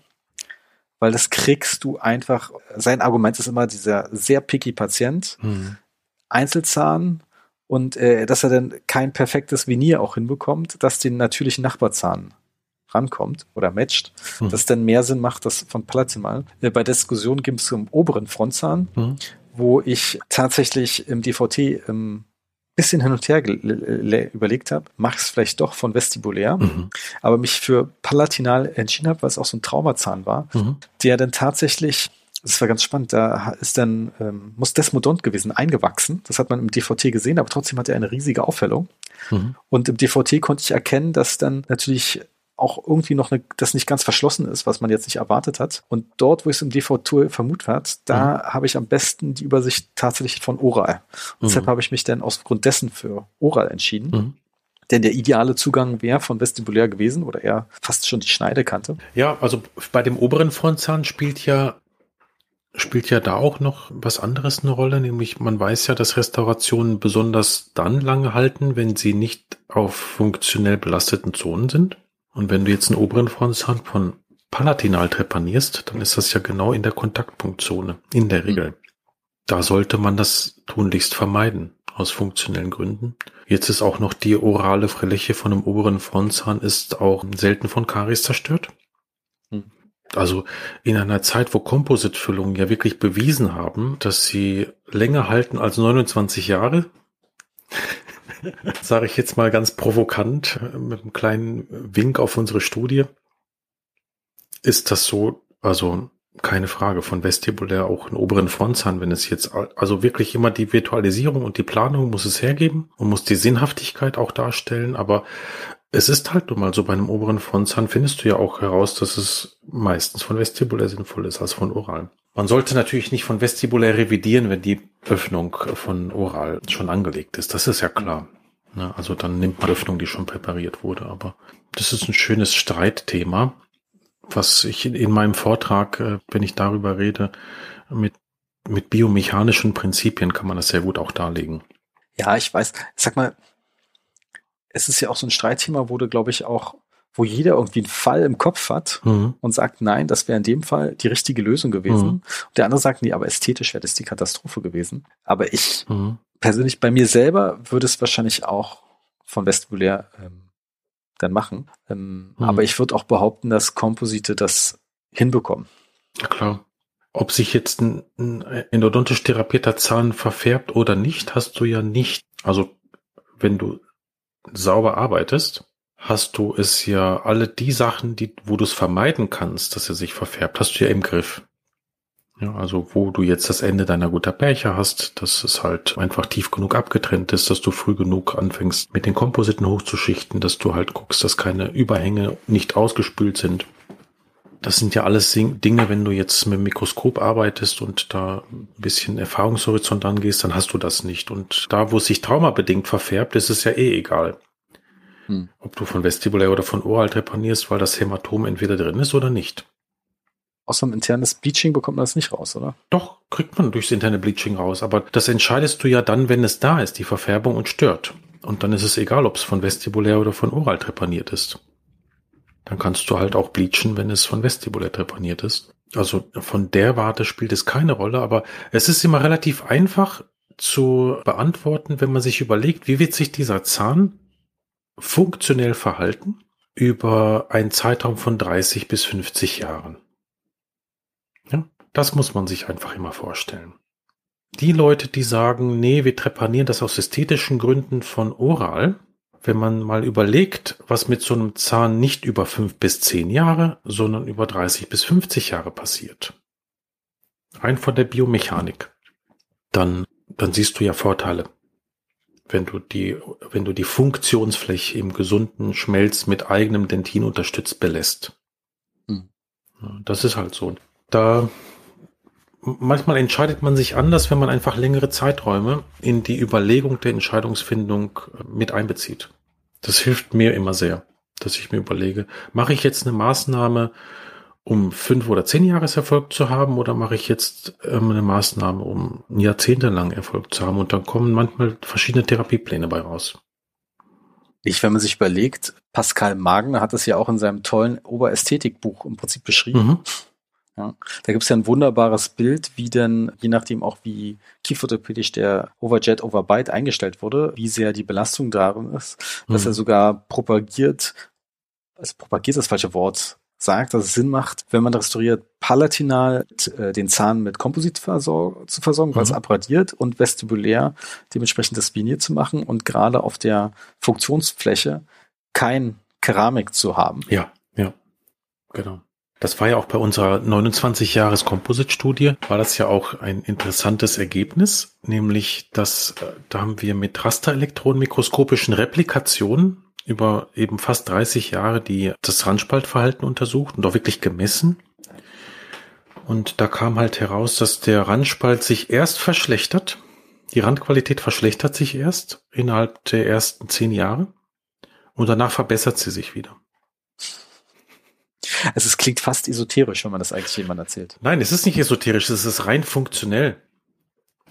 weil das kriegst du einfach. Sein Argument ist immer dieser sehr picky Patient, mhm. Einzelzahn und äh, dass er dann kein perfektes Venier auch hinbekommt, dass den natürlichen Nachbarzahn rankommt oder matcht, mhm. das dann mehr Sinn macht, das von Palatinal. Äh, bei Diskussion gibt es zum oberen Frontzahn, mhm. wo ich tatsächlich im DVT ähm, bisschen hin und her überlegt habe, mach es vielleicht doch von vestibulär, mhm. aber mich für palatinal entschieden habe, weil es auch so ein Traumazahn war, mhm. der dann tatsächlich das war ganz spannend. Da ist dann, ähm, muss Desmodont gewesen, eingewachsen. Das hat man im DVT gesehen, aber trotzdem hat er eine riesige Aufhellung. Mhm. Und im DVT konnte ich erkennen, dass dann natürlich auch irgendwie noch eine, das nicht ganz verschlossen ist, was man jetzt nicht erwartet hat. Und dort, wo ich es im DV-Tool vermutet hat, da mhm. habe ich am besten die Übersicht tatsächlich von Oral. Und mhm. deshalb habe ich mich dann aus Grund dessen für Oral entschieden. Mhm. Denn der ideale Zugang wäre von vestibulär gewesen oder eher fast schon die Schneidekante. Ja, also bei dem oberen Frontzahn spielt ja spielt ja da auch noch was anderes eine Rolle, nämlich man weiß ja, dass Restaurationen besonders dann lange halten, wenn sie nicht auf funktionell belasteten Zonen sind. Und wenn du jetzt einen oberen Frontzahn von palatinal trepanierst, dann ist das ja genau in der Kontaktpunktzone, in der Regel. Mhm. Da sollte man das tunlichst vermeiden, aus funktionellen Gründen. Jetzt ist auch noch die orale Fläche von einem oberen Frontzahn ist auch selten von Karies zerstört. Mhm. Also in einer Zeit, wo Composite-Füllungen ja wirklich bewiesen haben, dass sie länger halten als 29 Jahre, sage ich jetzt mal ganz provokant, mit einem kleinen Wink auf unsere Studie, ist das so, also keine Frage, von vestibulär auch einen oberen Frontzahn, wenn es jetzt, also wirklich immer die Virtualisierung und die Planung muss es hergeben und muss die Sinnhaftigkeit auch darstellen, aber es ist halt nun mal so, bei einem oberen Frontzahn findest du ja auch heraus, dass es meistens von vestibulär sinnvoll ist als von oral. Man sollte natürlich nicht von vestibulär revidieren, wenn die Öffnung von oral schon angelegt ist. Das ist ja klar. Also dann nimmt man Öffnung, die schon präpariert wurde. Aber das ist ein schönes Streitthema was ich in meinem Vortrag, äh, wenn ich darüber rede, mit, mit biomechanischen Prinzipien kann man das sehr gut auch darlegen. Ja, ich weiß. Sag mal, es ist ja auch so ein Streitthema, wo du, glaube ich, auch, wo jeder irgendwie einen Fall im Kopf hat mhm. und sagt, nein, das wäre in dem Fall die richtige Lösung gewesen. Mhm. Und der andere sagt, nee, aber ästhetisch wäre das die Katastrophe gewesen. Aber ich mhm. persönlich, bei mir selber würde es wahrscheinlich auch von vestibulär ähm, dann machen. Ähm, mhm. Aber ich würde auch behaupten, dass Komposite das hinbekommen. Ja, klar. Ob sich jetzt ein, ein endodontisch therapierter Zahn verfärbt oder nicht, hast du ja nicht. Also, wenn du sauber arbeitest, hast du es ja alle die Sachen, die, wo du es vermeiden kannst, dass er sich verfärbt, hast du ja im Griff. Ja, also wo du jetzt das Ende deiner guter Bärcher hast, dass es halt einfach tief genug abgetrennt ist, dass du früh genug anfängst mit den Kompositen hochzuschichten, dass du halt guckst, dass keine Überhänge nicht ausgespült sind. Das sind ja alles Dinge, wenn du jetzt mit dem Mikroskop arbeitest und da ein bisschen Erfahrungshorizont angehst, dann hast du das nicht. Und da, wo es sich traumabedingt verfärbt, ist es ja eh egal. Hm. Ob du von vestibulär oder von oral trepanierst, weil das Hämatom entweder drin ist oder nicht. Außer einem internes Bleaching bekommt man das nicht raus, oder? Doch, kriegt man durchs interne Bleaching raus. Aber das entscheidest du ja dann, wenn es da ist, die Verfärbung und stört. Und dann ist es egal, ob es von vestibulär oder von oral trepaniert ist. Dann kannst du halt auch bleachen, wenn es von vestibulär trepaniert ist. Also von der Warte spielt es keine Rolle, aber es ist immer relativ einfach zu beantworten, wenn man sich überlegt, wie wird sich dieser Zahn funktionell verhalten über einen Zeitraum von 30 bis 50 Jahren. Ja, das muss man sich einfach immer vorstellen. Die Leute, die sagen, nee, wir trepanieren das aus ästhetischen Gründen von oral, wenn man mal überlegt, was mit so einem Zahn nicht über fünf bis zehn Jahre, sondern über 30 bis 50 Jahre passiert. Rein von der Biomechanik. Dann, dann siehst du ja Vorteile. Wenn du die, wenn du die Funktionsfläche im gesunden Schmelz mit eigenem Dentin unterstützt belässt. Hm. Das ist halt so da manchmal entscheidet man sich anders, wenn man einfach längere Zeiträume in die Überlegung der Entscheidungsfindung äh, mit einbezieht. Das hilft mir immer sehr, dass ich mir überlege, mache ich jetzt eine Maßnahme, um fünf oder zehn Jahreserfolg zu haben, oder mache ich jetzt ähm, eine Maßnahme, um jahrzehntelang Erfolg zu haben? Und dann kommen manchmal verschiedene Therapiepläne bei raus. Ich, wenn man sich überlegt, Pascal Magner hat es ja auch in seinem tollen Oberästhetikbuch im Prinzip beschrieben. Mhm ja, da gibt es ja ein wunderbares Bild, wie denn, je nachdem auch wie kieferorthopädisch der Overjet Overbite eingestellt wurde, wie sehr die Belastung darin ist, dass mhm. er sogar propagiert, also propagiert das falsche Wort, sagt, dass es Sinn macht, wenn man restauriert, palatinal äh, den Zahn mit Komposit versor zu versorgen, mhm. weil es abradiert und vestibulär dementsprechend das Spiniert zu machen und gerade auf der Funktionsfläche kein Keramik zu haben. Ja, ja, genau. Das war ja auch bei unserer 29 Jahres Composite-Studie, war das ja auch ein interessantes Ergebnis, nämlich dass äh, da haben wir mit Rasterelektronenmikroskopischen Replikationen über eben fast 30 Jahre die das Randspaltverhalten untersucht und auch wirklich gemessen. Und da kam halt heraus, dass der Randspalt sich erst verschlechtert. Die Randqualität verschlechtert sich erst innerhalb der ersten zehn Jahre und danach verbessert sie sich wieder. Also es klingt fast esoterisch, wenn man das eigentlich jemand erzählt. Nein, es ist nicht esoterisch, es ist rein funktionell.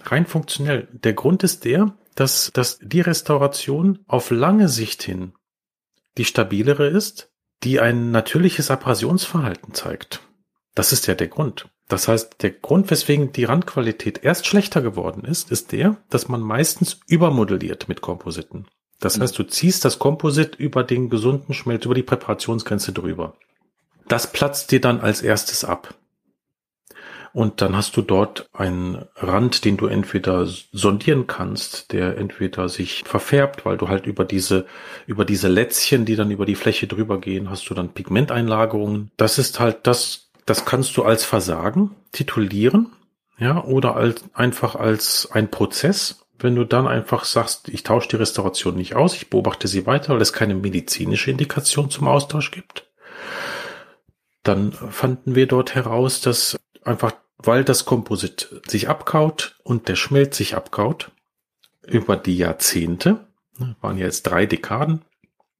Rein funktionell. Der Grund ist der, dass, dass die Restauration auf lange Sicht hin die stabilere ist, die ein natürliches Abrasionsverhalten zeigt. Das ist ja der Grund. Das heißt, der Grund, weswegen die Randqualität erst schlechter geworden ist, ist der, dass man meistens übermodelliert mit Kompositen. Das heißt, du ziehst das Komposit über den gesunden Schmelz, über die Präparationsgrenze drüber. Das platzt dir dann als erstes ab. Und dann hast du dort einen Rand, den du entweder sondieren kannst, der entweder sich verfärbt, weil du halt über diese, über diese Lätzchen, die dann über die Fläche drüber gehen, hast du dann Pigmenteinlagerungen. Das ist halt das, das kannst du als Versagen titulieren, ja, oder als, einfach als ein Prozess. Wenn du dann einfach sagst, ich tausche die Restauration nicht aus, ich beobachte sie weiter, weil es keine medizinische Indikation zum Austausch gibt, dann fanden wir dort heraus, dass einfach weil das Komposit sich abkaut und der Schmelz sich abkaut über die Jahrzehnte, ne, waren jetzt drei Dekaden,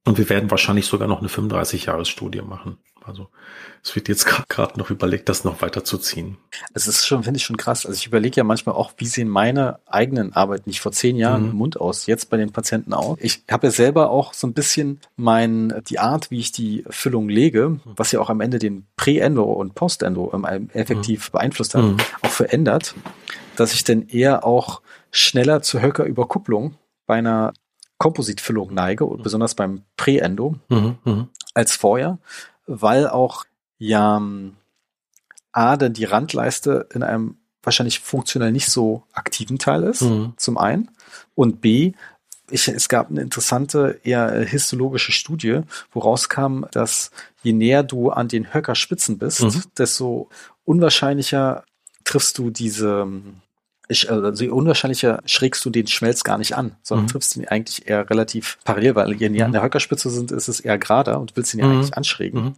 und wir werden wahrscheinlich sogar noch eine 35-Jahres-Studie machen. Also es wird jetzt gerade noch überlegt, das noch weiter zu ziehen. Es ist schon, finde ich schon krass. Also ich überlege ja manchmal auch, wie sehen meine eigenen Arbeiten nicht vor zehn Jahren mhm. im Mund aus, jetzt bei den Patienten auch. Ich habe ja selber auch so ein bisschen mein, die Art, wie ich die Füllung lege, was ja auch am Ende den Prä-Endo und Post-Endo effektiv mhm. beeinflusst hat, mhm. auch verändert, dass ich dann eher auch schneller zur Höckerüberkupplung bei einer Kompositfüllung neige, und besonders beim Prä-Endo, mhm, mhm, als vorher, weil auch ja A, dann die Randleiste in einem wahrscheinlich funktionell nicht so aktiven Teil ist, mhm. zum einen, und B, ich, es gab eine interessante, eher histologische Studie, wo rauskam, dass je näher du an den Höckerspitzen bist, mhm. desto unwahrscheinlicher triffst du diese ich, also je unwahrscheinlicher schrägst du den Schmelz gar nicht an, sondern mhm. triffst ihn eigentlich eher relativ parallel, weil je näher mhm. an der Höckerspitze sind, ist es eher gerader und willst ihn ja mhm. eigentlich anschrägen, mhm.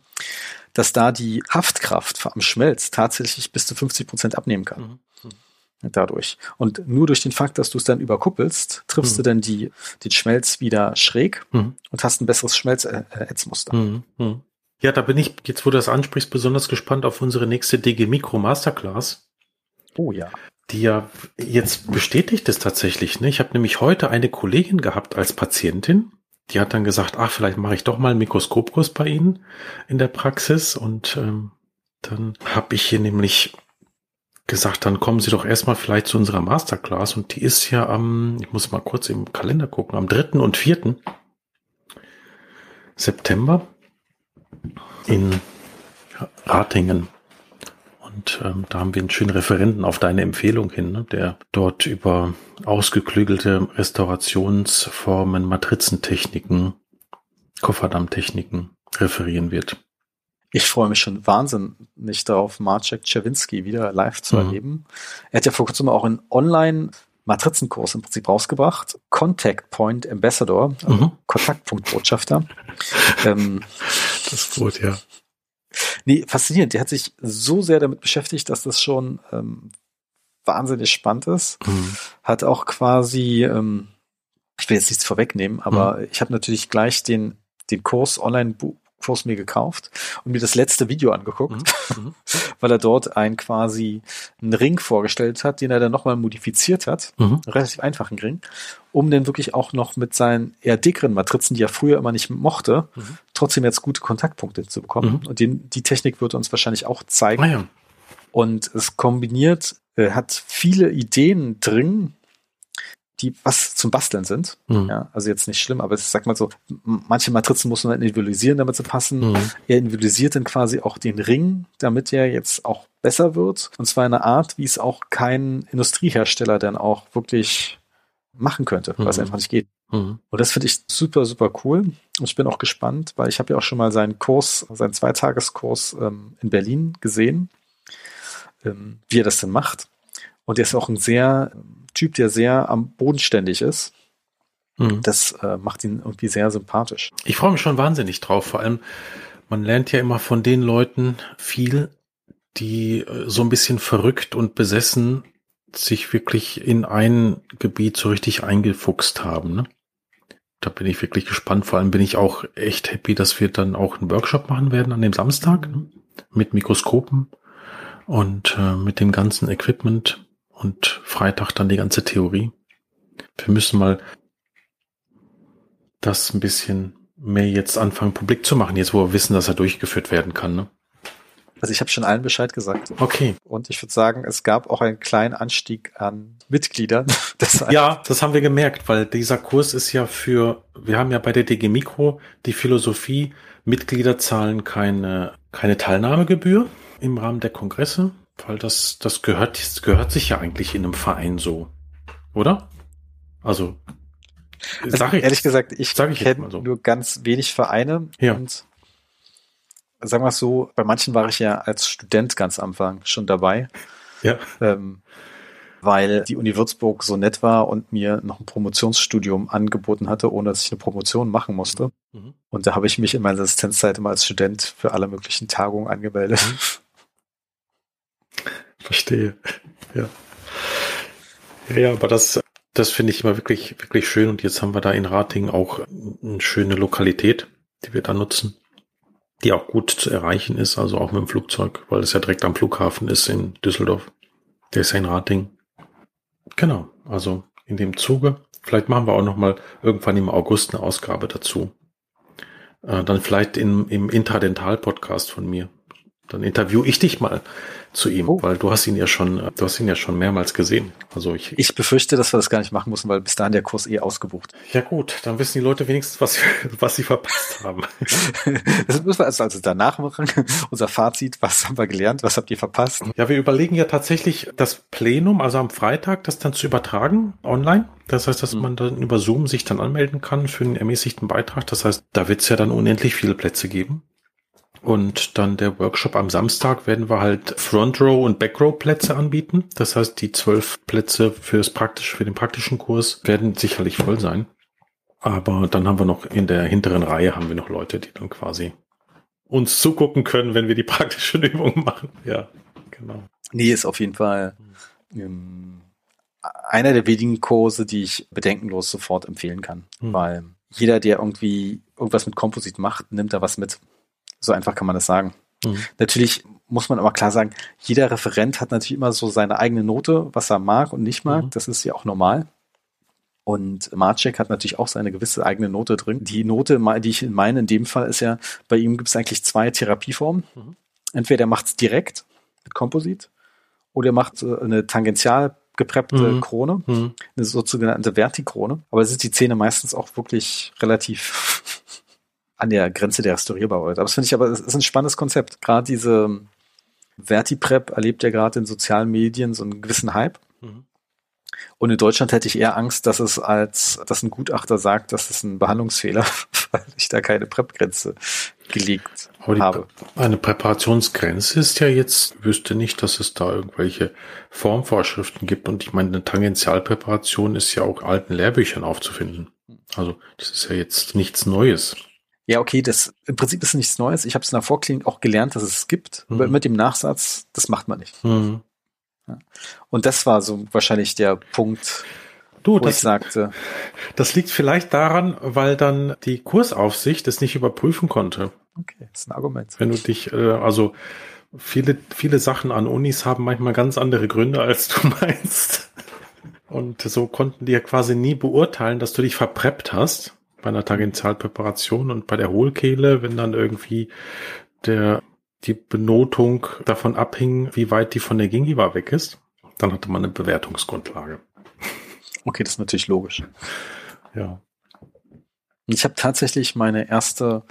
dass da die Haftkraft am Schmelz tatsächlich bis zu 50 Prozent abnehmen kann. Mhm. Mhm. Dadurch. Und nur durch den Fakt, dass du es dann überkuppelst, triffst du dann die, den Schmelz wieder schräg und hast ein besseres Schmelzätzmuster. Ja, da bin ich, jetzt wo du das ansprichst, besonders gespannt auf unsere nächste DG Micro Masterclass. Oh ja die ja jetzt bestätigt es tatsächlich. Ne? Ich habe nämlich heute eine Kollegin gehabt als Patientin, die hat dann gesagt, ach, vielleicht mache ich doch mal einen Mikroskopkurs bei Ihnen in der Praxis. Und ähm, dann habe ich hier nämlich gesagt, dann kommen Sie doch erstmal vielleicht zu unserer Masterclass. Und die ist ja am, ich muss mal kurz im Kalender gucken, am dritten und vierten September in Ratingen. Und ähm, da haben wir einen schönen Referenten auf deine Empfehlung hin, ne, der dort über ausgeklügelte Restaurationsformen, Matrizentechniken, Kofferdammtechniken referieren wird. Ich freue mich schon wahnsinnig darauf, Marcek Czerwinski wieder live zu mhm. erleben. Er hat ja vor kurzem auch einen Online Matrizenkurs im Prinzip rausgebracht. Contact Point Ambassador, also mhm. Kontaktpunktbotschafter. ähm, das ist gut, ja. Nee, faszinierend. Der hat sich so sehr damit beschäftigt, dass das schon ähm, wahnsinnig spannend ist. Mhm. Hat auch quasi, ähm, ich will jetzt nichts vorwegnehmen, aber mhm. ich habe natürlich gleich den, den Kurs online Kurs mir gekauft und mir das letzte Video angeguckt, mhm. mhm. weil er dort ein quasi einen Ring vorgestellt hat, den er dann nochmal modifiziert hat, mhm. relativ einfachen Ring, um dann wirklich auch noch mit seinen eher dickeren Matrizen, die er früher immer nicht mochte, mhm. trotzdem jetzt gute Kontaktpunkte zu bekommen. Mhm. Und den, die Technik wird uns wahrscheinlich auch zeigen. Ah, ja. Und es kombiniert, äh, hat viele Ideen drin, die was zum Basteln sind. Mhm. Ja, also jetzt nicht schlimm, aber ich sag mal so, manche Matrizen muss man individualisieren, damit sie passen. Mhm. Er individualisiert dann quasi auch den Ring, damit er jetzt auch besser wird. Und zwar in einer Art, wie es auch kein Industriehersteller dann auch wirklich machen könnte, weil es mhm. einfach nicht geht. Mhm. Und das finde ich super, super cool. Und ich bin auch gespannt, weil ich habe ja auch schon mal seinen Kurs, seinen Zweitageskurs ähm, in Berlin gesehen, ähm, wie er das denn macht. Und er ist auch ein sehr Typ, der sehr am bodenständig ist. Mhm. Das äh, macht ihn irgendwie sehr sympathisch. Ich freue mich schon wahnsinnig drauf. Vor allem, man lernt ja immer von den Leuten viel, die äh, so ein bisschen verrückt und besessen sich wirklich in ein Gebiet so richtig eingefuchst haben. Ne? Da bin ich wirklich gespannt. Vor allem bin ich auch echt happy, dass wir dann auch einen Workshop machen werden an dem Samstag ne? mit Mikroskopen und äh, mit dem ganzen Equipment und Freitag dann die ganze Theorie. Wir müssen mal das ein bisschen mehr jetzt anfangen, publik zu machen, jetzt wo wir wissen, dass er durchgeführt werden kann. Ne? Also ich habe schon allen Bescheid gesagt. Okay. Und ich würde sagen, es gab auch einen kleinen Anstieg an Mitgliedern. ja, das haben wir gemerkt, weil dieser Kurs ist ja für, wir haben ja bei der DG Mikro die Philosophie, Mitglieder zahlen keine, keine Teilnahmegebühr im Rahmen der Kongresse Weil das, das gehört, das gehört sich ja eigentlich in einem Verein so. Oder? Also, also sag ich, ehrlich gesagt, ich, ich kenne so. nur ganz wenig Vereine ja. und sagen wir es so, bei manchen war ich ja als Student ganz am Anfang schon dabei. Ja. Ähm, weil die Uni Würzburg so nett war und mir noch ein Promotionsstudium angeboten hatte, ohne dass ich eine Promotion machen musste. Mhm. Und da habe ich mich in meiner Assistenzzeit immer als Student für alle möglichen Tagungen angemeldet. Mhm. Verstehe. Ja. Ja, ja, aber das, das finde ich immer wirklich, wirklich schön. Und jetzt haben wir da in Rating auch eine schöne Lokalität, die wir da nutzen, die auch gut zu erreichen ist, also auch mit dem Flugzeug, weil es ja direkt am Flughafen ist in Düsseldorf. Der ist ja in Rating. Genau, also in dem Zuge. Vielleicht machen wir auch noch mal irgendwann im August eine Ausgabe dazu. Äh, dann vielleicht in, im Intradental-Podcast von mir. Dann interview ich dich mal zu ihm, oh. weil du hast ihn ja schon, du hast ihn ja schon mehrmals gesehen. Also ich, ich befürchte, dass wir das gar nicht machen müssen, weil bis dahin der Kurs eh ausgebucht. Ja gut, dann wissen die Leute wenigstens, was, was sie verpasst haben. das müssen wir also, also danach machen. Unser Fazit, was haben wir gelernt, was habt ihr verpasst? Ja, wir überlegen ja tatsächlich das Plenum, also am Freitag, das dann zu übertragen online. Das heißt, dass mhm. man dann über Zoom sich dann anmelden kann für einen ermäßigten Beitrag. Das heißt, da wird es ja dann unendlich viele Plätze geben. Und dann der Workshop am Samstag werden wir halt Front Row und Back Row Plätze anbieten. Das heißt, die zwölf Plätze fürs praktische, für den praktischen Kurs werden sicherlich voll sein. Aber dann haben wir noch in der hinteren Reihe haben wir noch Leute, die dann quasi uns zugucken können, wenn wir die praktischen Übungen machen. Ja, genau. Nee, ist auf jeden Fall ähm, einer der wenigen Kurse, die ich bedenkenlos sofort empfehlen kann. Hm. Weil jeder, der irgendwie irgendwas mit Komposit macht, nimmt da was mit. So einfach kann man das sagen. Mhm. Natürlich muss man aber klar sagen, jeder Referent hat natürlich immer so seine eigene Note, was er mag und nicht mag. Mhm. Das ist ja auch normal. Und Marcek hat natürlich auch seine gewisse eigene Note drin. Die Note, die ich meine in dem Fall, ist ja, bei ihm gibt es eigentlich zwei Therapieformen. Mhm. Entweder er macht es direkt mit Komposit oder er macht eine tangential gepreppte mhm. Krone, mhm. eine sogenannte Vertikrone. Aber es ist die Zähne meistens auch wirklich relativ an der Grenze der Restaurierbarkeit. Aber das finde ich aber, das ist ein spannendes Konzept. Gerade diese Vertiprep erlebt ja gerade in sozialen Medien so einen gewissen Hype. Mhm. Und in Deutschland hätte ich eher Angst, dass es als, dass ein Gutachter sagt, dass es ein Behandlungsfehler, weil ich da keine Prep-Grenze gelegt habe. Eine Präparationsgrenze ist ja jetzt, wüsste nicht, dass es da irgendwelche Formvorschriften gibt. Und ich meine, eine Tangentialpräparation ist ja auch alten Lehrbüchern aufzufinden. Also das ist ja jetzt nichts Neues. Ja, okay, das im Prinzip ist nichts Neues. Ich habe es in der Vorklinik auch gelernt, dass es gibt. Mhm. Mit dem Nachsatz, das macht man nicht. Mhm. Ja. Und das war so wahrscheinlich der Punkt, du, wo das, ich sagte. Das liegt vielleicht daran, weil dann die Kursaufsicht es nicht überprüfen konnte. Okay, das ist ein Argument. Wenn du dich, äh, also viele, viele Sachen an Unis haben manchmal ganz andere Gründe, als du meinst. Und so konnten die ja quasi nie beurteilen, dass du dich verpreppt hast bei einer Tangentialpräparation und bei der Hohlkehle, wenn dann irgendwie der, die Benotung davon abhing, wie weit die von der Gingiva weg ist, dann hatte man eine Bewertungsgrundlage. Okay, das ist natürlich logisch. Ja. Ich habe tatsächlich meine erste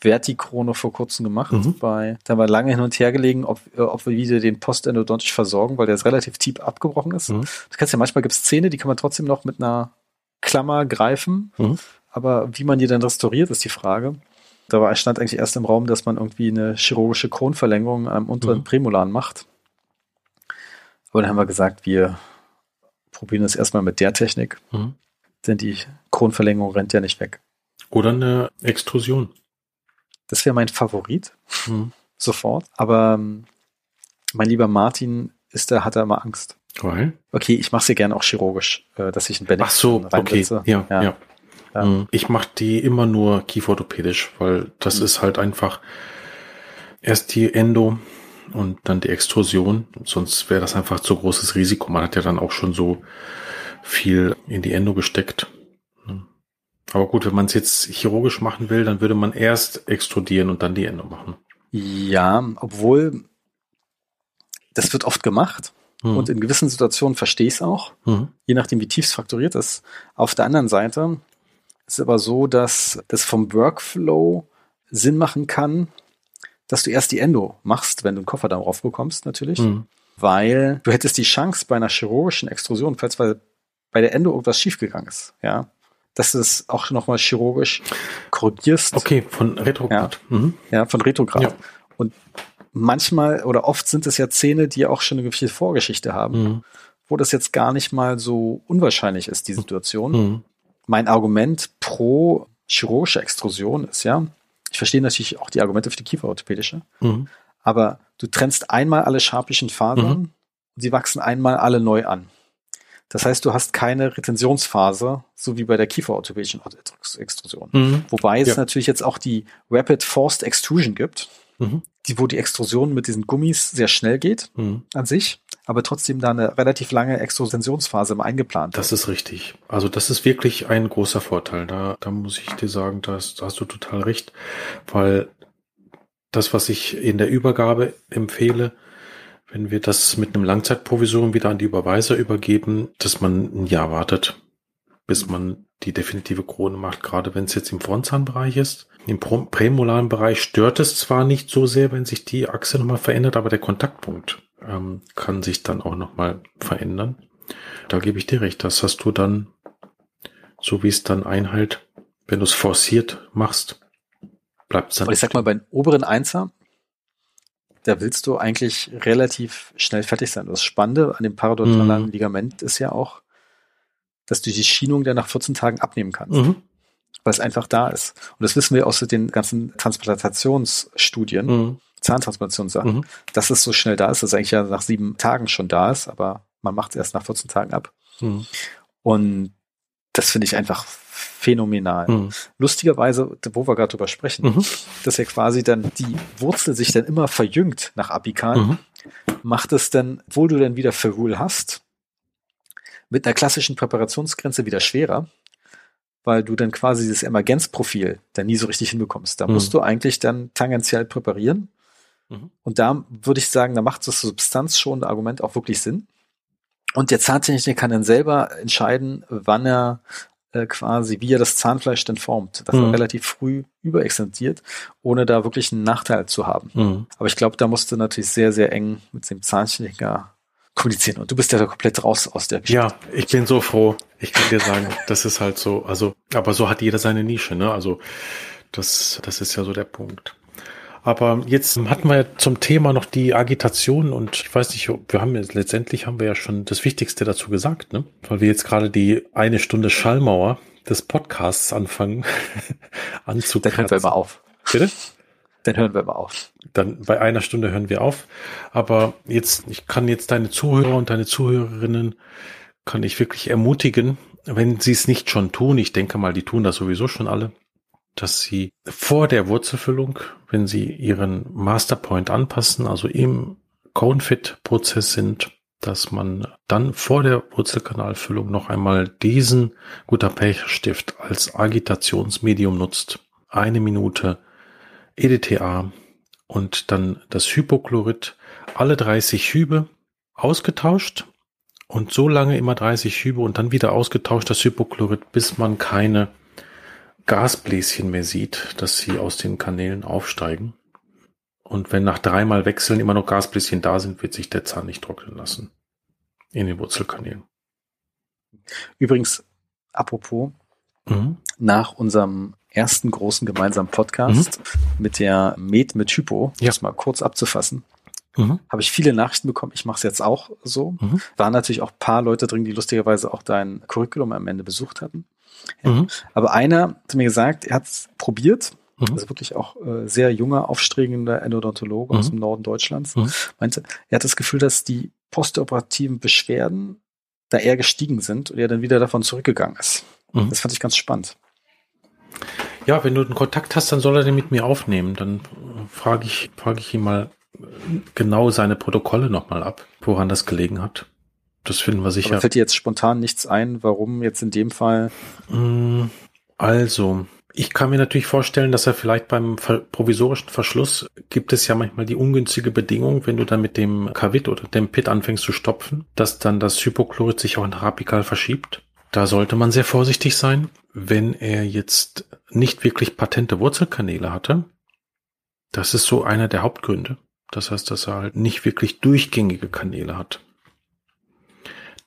Vertikrone vor kurzem gemacht. Mhm. Bei, da war lange hin und her gelegen, ob, ob wir wieder den postendodontisch versorgen, weil der ist relativ tief abgebrochen ist. Mhm. Du kannst ja manchmal gibt es Zähne, die kann man trotzdem noch mit einer Klammer greifen. Mhm. Aber wie man die dann restauriert, ist die Frage. Da war, stand eigentlich erst im Raum, dass man irgendwie eine chirurgische Kronverlängerung am unteren mhm. Prämolaren macht. Aber dann haben wir gesagt, wir probieren das erstmal mit der Technik. Mhm. Denn die Kronverlängerung rennt ja nicht weg. Oder eine Extrusion. Das wäre mein Favorit. Mhm. Sofort. Aber ähm, mein lieber Martin ist da, hat da immer Angst. Weil? Okay, ich mache es ja gerne auch chirurgisch, äh, dass ich ein Benefit Ach so, okay. Ja, ja. ja. Ja. Mhm. Ich mache die immer nur kieferorthopädisch, weil das mhm. ist halt einfach erst die Endo und dann die Extrusion. Sonst wäre das einfach zu großes Risiko. Man hat ja dann auch schon so viel in die Endo gesteckt. Aber gut, wenn man es jetzt chirurgisch machen will, dann würde man erst extrudieren und dann die Endo machen. Ja, obwohl das wird oft gemacht. Mhm. Und in gewissen Situationen verstehe ich es auch, mhm. je nachdem, wie tief es frakturiert ist. Auf der anderen Seite ist aber so, dass das vom Workflow Sinn machen kann, dass du erst die Endo machst, wenn du einen Koffer darauf bekommst, natürlich. Mhm. weil du hättest die Chance bei einer chirurgischen Extrusion, falls bei, bei der Endo irgendwas schiefgegangen ist, ja, dass du es auch nochmal chirurgisch korrigierst. Okay, von Retrograd. Ja, mhm. ja von Retrograd. Ja. Und manchmal oder oft sind es ja Zähne, die auch schon eine gewisse Vorgeschichte haben, mhm. wo das jetzt gar nicht mal so unwahrscheinlich ist, die Situation. Mein Argument pro chirurgische Extrusion ist ja, ich verstehe natürlich auch die Argumente für die Kieferorthopädische, mhm. aber du trennst einmal alle scharpischen Fasern mhm. und sie wachsen einmal alle neu an. Das heißt, du hast keine Retentionsphase, so wie bei der Kieferorthopädischen Extrusion. Mhm. Wobei es ja. natürlich jetzt auch die Rapid Forced Extrusion gibt, mhm. die, wo die Extrusion mit diesen Gummis sehr schnell geht mhm. an sich, aber trotzdem da eine relativ lange Extrusionsphase eingeplant Das ist richtig. Also das ist wirklich ein großer Vorteil. Da, da muss ich dir sagen, da hast, da hast du total recht, weil das, was ich in der Übergabe empfehle, wenn wir das mit einem Langzeitprovisorium wieder an die Überweiser übergeben, dass man ein Jahr wartet, bis man die definitive Krone macht, gerade wenn es jetzt im Frontzahnbereich ist. Im prämolaren Bereich stört es zwar nicht so sehr, wenn sich die Achse nochmal verändert, aber der Kontaktpunkt ähm, kann sich dann auch nochmal verändern. Da gebe ich dir recht, das hast du dann, so wie es dann einhalt, wenn du es forciert machst, bleibt es dann. Aber ich sag mal, bei den oberen Einser, da willst du eigentlich relativ schnell fertig sein. Das Spannende an dem parodontalaren mhm. Ligament ist ja auch, dass du die Schienung dann nach 14 Tagen abnehmen kannst. Mhm. Weil es einfach da ist. Und das wissen wir aus den ganzen Transplantationsstudien, mhm. Zahntransplantationsachen, mhm. dass es so schnell da ist, dass es eigentlich ja nach sieben Tagen schon da ist, aber man macht es erst nach 14 Tagen ab. Mhm. Und das finde ich einfach phänomenal. Mhm. Lustigerweise, wo wir gerade drüber sprechen, mhm. dass ja quasi dann die Wurzel sich dann immer verjüngt nach Apikan, mhm. macht es dann, obwohl du dann wieder Ferrul hast, mit einer klassischen Präparationsgrenze wieder schwerer, weil du dann quasi das Emergenzprofil dann nie so richtig hinbekommst. Da musst mhm. du eigentlich dann tangentiell präparieren. Mhm. Und da würde ich sagen, da macht das substanzschonende Argument auch wirklich Sinn. Und der Zahntechniker kann dann selber entscheiden, wann er äh, quasi, wie er das Zahnfleisch denn formt. Das mhm. er relativ früh überextendiert, ohne da wirklich einen Nachteil zu haben. Mhm. Aber ich glaube, da musst du natürlich sehr, sehr eng mit dem Zahntechniker kommunizieren. Und du bist ja da komplett raus aus der Geschichte. Ja, ich bin so froh. Ich kann dir sagen, das ist halt so, also, aber so hat jeder seine Nische, ne? Also, das, das ist ja so der Punkt. Aber jetzt hatten wir ja zum Thema noch die Agitation und ich weiß nicht, wir haben jetzt letztendlich haben wir ja schon das Wichtigste dazu gesagt, ne? Weil wir jetzt gerade die eine Stunde Schallmauer des Podcasts anfangen anzukratzen. Dann hören wir mal auf. Bitte? Dann hören wir mal auf. Dann bei einer Stunde hören wir auf. Aber jetzt, ich kann jetzt deine Zuhörer und deine Zuhörerinnen kann ich wirklich ermutigen, wenn sie es nicht schon tun, ich denke mal, die tun das sowieso schon alle, dass Sie vor der Wurzelfüllung, wenn Sie Ihren Masterpoint anpassen, also im Cone-Fit-Prozess sind, dass man dann vor der Wurzelkanalfüllung noch einmal diesen guter Pechstift als Agitationsmedium nutzt. Eine Minute EDTA und dann das Hypochlorid alle 30 Hübe ausgetauscht und so lange immer 30 Hübe und dann wieder ausgetauscht das Hypochlorid, bis man keine Gasbläschen mehr sieht, dass sie aus den Kanälen aufsteigen. Und wenn nach dreimal Wechseln immer noch Gasbläschen da sind, wird sich der Zahn nicht trocknen lassen. In den Wurzelkanälen. Übrigens, apropos, mhm. nach unserem ersten großen gemeinsamen Podcast mhm. mit der Med mit Hypo, ja. das mal kurz abzufassen, mhm. habe ich viele Nachrichten bekommen. Ich mache es jetzt auch so. Mhm. Waren natürlich auch paar Leute drin, die lustigerweise auch dein Curriculum am Ende besucht hatten. Ja. Mhm. Aber einer hat mir gesagt, er hat es probiert, mhm. also wirklich auch äh, sehr junger, aufstrebender Endodontologe mhm. aus dem Norden Deutschlands, mhm. meinte, er hat das Gefühl, dass die postoperativen Beschwerden da eher gestiegen sind und er dann wieder davon zurückgegangen ist. Mhm. Das fand ich ganz spannend. Ja, wenn du einen Kontakt hast, dann soll er den mit mir aufnehmen. Dann frage ich, frage ich ihn mal genau seine Protokolle nochmal ab, woran das gelegen hat. Das finden wir sicher. Aber fällt dir jetzt spontan nichts ein, warum jetzt in dem Fall? Mm, also, ich kann mir natürlich vorstellen, dass er vielleicht beim provisorischen Verschluss gibt es ja manchmal die ungünstige Bedingung, wenn du dann mit dem Kavit oder dem Pit anfängst zu stopfen, dass dann das Hypochlorid sich auch in Rapikal verschiebt. Da sollte man sehr vorsichtig sein. Wenn er jetzt nicht wirklich patente Wurzelkanäle hatte, das ist so einer der Hauptgründe, Das heißt, dass er halt nicht wirklich durchgängige Kanäle hat.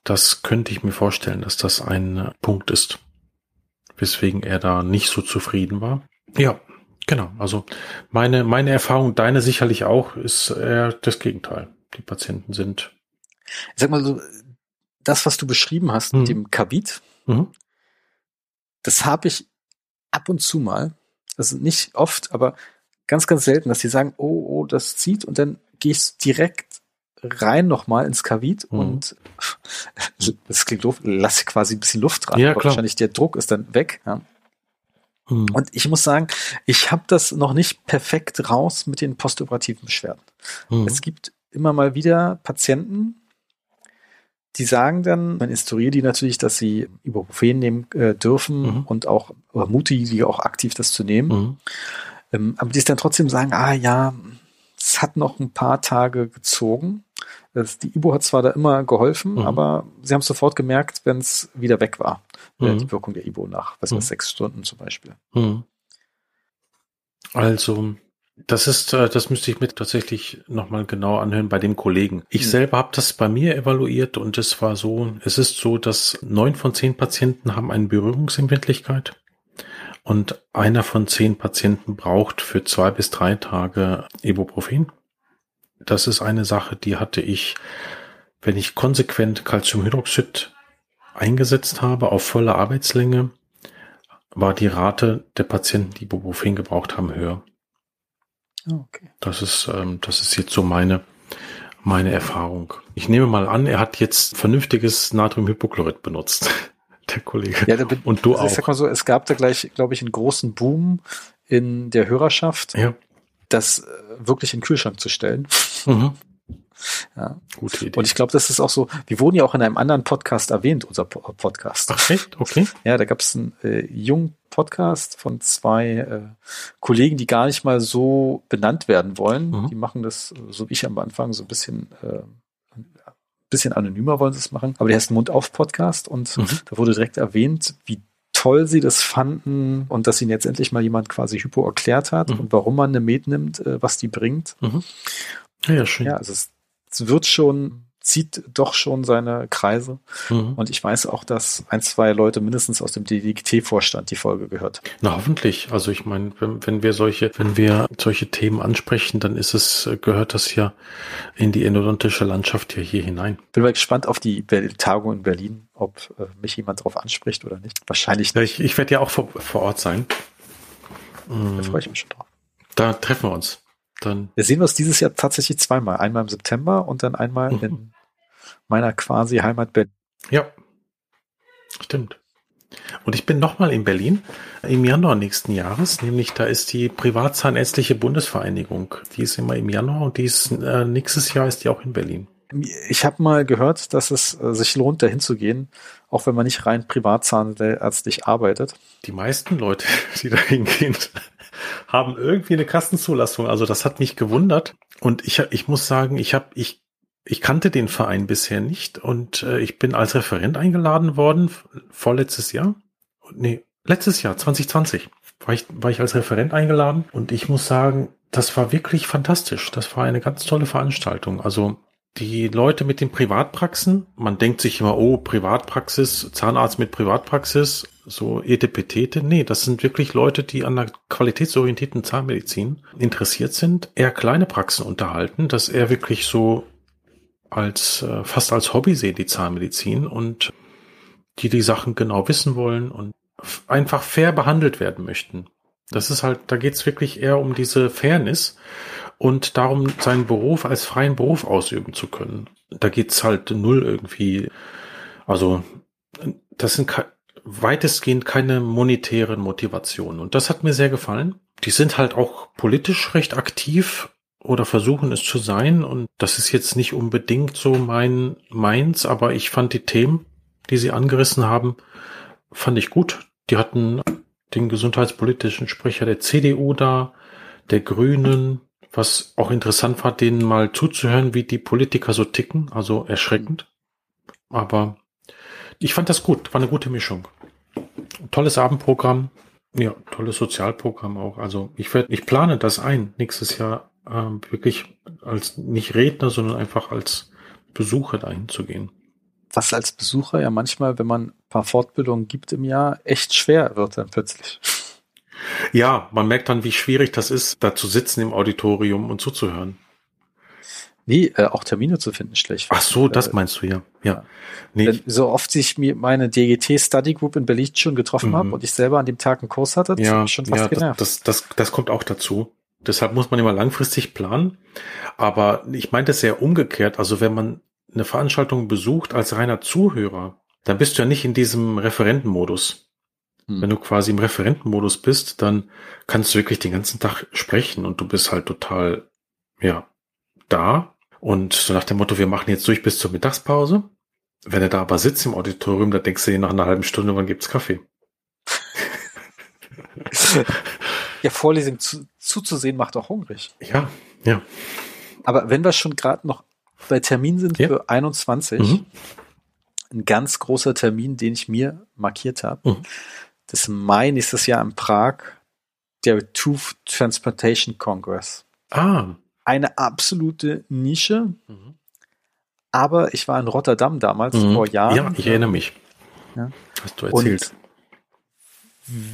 Das könnte ich mir vorstellen, dass das ein äh, Punkt ist, weswegen er da nicht so zufrieden war. Ja, genau. Also meine, meine Erfahrung, deine sicherlich auch, ist eher das Gegenteil. Die Patienten sind. Ich sag mal so, das, was du beschrieben hast mhm. mit dem Kabit, mhm. das habe ich ab und zu mal, also nicht oft, aber ganz, ganz selten, dass die sagen, oh, oh, das zieht und dann gehe ich direkt rein nochmal ins Kavit mhm. und das klingt doof, lasse quasi ein bisschen Luft dran. Ja, klar. Wahrscheinlich der Druck ist dann weg. Ja. Mhm. Und ich muss sagen, ich habe das noch nicht perfekt raus mit den postoperativen Beschwerden. Mhm. Es gibt immer mal wieder Patienten, die sagen dann, man instruiert die natürlich, dass sie Ibuprofen nehmen äh, dürfen mhm. und auch ermutige die auch aktiv das zu nehmen. Mhm. Ähm, aber die es dann trotzdem sagen, ah ja, es hat noch ein paar Tage gezogen. Das, die Ibu hat zwar da immer geholfen, mhm. aber sie haben sofort gemerkt, wenn es wieder weg war. Mhm. Die Wirkung der Ibu nach, was mhm. sechs Stunden zum Beispiel. Mhm. Also, das ist, äh, das müsste ich mir tatsächlich nochmal genau anhören bei dem Kollegen. Ich mhm. selber habe das bei mir evaluiert und es war so, es ist so, dass neun von zehn Patienten haben eine Berührungsempfindlichkeit. Und einer von zehn Patienten braucht für zwei bis drei Tage Ibuprofen. Das ist eine Sache, die hatte ich, wenn ich konsequent Calciumhydroxid eingesetzt habe auf volle Arbeitslänge, war die Rate der Patienten, die Ibuprofen gebraucht haben, höher. Okay. Das ist, ähm, das ist jetzt so meine, meine Erfahrung. Ich nehme mal an, er hat jetzt vernünftiges Natriumhypochlorid benutzt der Kollege. Ja, bin, und du also auch. Ich sag mal so, es gab da gleich, glaube ich, einen großen Boom in der Hörerschaft, ja. das äh, wirklich in den Kühlschrank zu stellen. Mhm. Ja. Gute Idee. Und ich glaube, das ist auch so, wir wurden ja auch in einem anderen Podcast erwähnt, unser Podcast. Ach echt? Okay. Ja, da gab es einen äh, jungen Podcast von zwei äh, Kollegen, die gar nicht mal so benannt werden wollen. Mhm. Die machen das, so wie ich am Anfang, so ein bisschen äh, bisschen anonymer wollen sie es machen, aber der heißt Mund auf Podcast und mhm. da wurde direkt erwähnt, wie toll sie das fanden und dass ihnen jetzt endlich mal jemand quasi Hypo erklärt hat mhm. und warum man eine Med nimmt, äh, was die bringt. Mhm. Ja, schön. Ja, also es, es wird schon zieht doch schon seine Kreise. Mhm. Und ich weiß auch, dass ein, zwei Leute mindestens aus dem DDGT-Vorstand die Folge gehört. Na, hoffentlich. Also ich meine, wenn, wenn wir solche, wenn wir solche Themen ansprechen, dann ist es, gehört das ja in die endodontische Landschaft hier, hier hinein. Bin mal gespannt auf die Tagung in Berlin, ob äh, mich jemand darauf anspricht oder nicht. Wahrscheinlich nicht. Ich, ich werde ja auch vor, vor Ort sein. Da freue ich mich schon drauf. Da treffen wir uns. Dann. Wir sehen uns dieses Jahr tatsächlich zweimal. Einmal im September und dann einmal mhm. in meiner quasi Heimat Berlin. Ja, stimmt. Und ich bin nochmal in Berlin im Januar nächsten Jahres, nämlich da ist die Privatzahnärztliche Bundesvereinigung. Die ist immer im Januar und die ist äh, nächstes Jahr ist die auch in Berlin. Ich habe mal gehört, dass es äh, sich lohnt, dahin zu gehen, auch wenn man nicht rein privatzahnärztlich arbeitet. Die meisten Leute, die dahin gehen, haben irgendwie eine Kassenzulassung. Also das hat mich gewundert. Und ich, ich muss sagen, ich habe, ich ich kannte den Verein bisher nicht und äh, ich bin als Referent eingeladen worden, vorletztes Jahr. Nee, letztes Jahr, 2020, war ich, war ich als Referent eingeladen und ich muss sagen, das war wirklich fantastisch. Das war eine ganz tolle Veranstaltung. Also die Leute mit den Privatpraxen, man denkt sich immer, oh, Privatpraxis, Zahnarzt mit Privatpraxis, so etepetete. Nee, das sind wirklich Leute, die an der qualitätsorientierten Zahnmedizin interessiert sind, eher kleine Praxen unterhalten, dass er wirklich so als äh, fast als Hobby sehe, die Zahnmedizin und die die Sachen genau wissen wollen und einfach fair behandelt werden möchten. Das ist halt, da geht's wirklich eher um diese Fairness und darum, seinen Beruf als freien Beruf ausüben zu können. Da geht's halt null irgendwie, also das sind weitestgehend keine monetären Motivationen. Und das hat mir sehr gefallen. Die sind halt auch politisch recht aktiv oder versuchen es zu sein. Und das ist jetzt nicht unbedingt so mein meins, aber ich fand die Themen, die sie angerissen haben, fand ich gut. Die hatten den gesundheitspolitischen Sprecher der CDU da, der Grünen, was auch interessant war, denen mal zuzuhören, wie die Politiker so ticken, also erschreckend. Aber ich fand das gut, war eine gute Mischung. Tolles Abendprogramm, ja, tolles Sozialprogramm auch. Also ich werde, ich plane das ein, nächstes Jahr ähm, wirklich als nicht Redner, sondern einfach als Besucher dahin zu gehen. Was als Besucher ja manchmal, wenn man ein paar Fortbildungen gibt im Jahr, echt schwer wird dann plötzlich. Ja, man merkt dann, wie schwierig das ist, da zu sitzen im Auditorium und zuzuhören. Nee, äh, auch Termine zu finden schlecht. Ach so, das äh, meinst du ja. Ja. Nee. So oft sich mir meine DGT Study Group in Berlin schon getroffen mhm. habe und ich selber an dem Tag einen Kurs hatte, das ja, schon fast ja, genervt. Das, das, das, das kommt auch dazu. Deshalb muss man immer langfristig planen. Aber ich meinte es sehr umgekehrt. Also wenn man eine Veranstaltung besucht als reiner Zuhörer, dann bist du ja nicht in diesem Referentenmodus. Hm. Wenn du quasi im Referentenmodus bist, dann kannst du wirklich den ganzen Tag sprechen und du bist halt total, ja, da. Und so nach dem Motto, wir machen jetzt durch bis zur Mittagspause. Wenn er da aber sitzt im Auditorium, da denkst du dir nach einer halben Stunde, wann gibt's Kaffee? ja, Vorlesung zu, zuzusehen macht auch hungrig. Ja, ja. Aber wenn wir schon gerade noch bei Termin sind ja. für 21, mhm. ein ganz großer Termin, den ich mir markiert habe, mhm. das Mai nächstes Jahr in Prag, der Tooth Transplantation Congress. Ah. Eine absolute Nische. Mhm. Aber ich war in Rotterdam damals mhm. vor Jahren. Ja, ich erinnere mich. Ja. Hast du erzählt. Und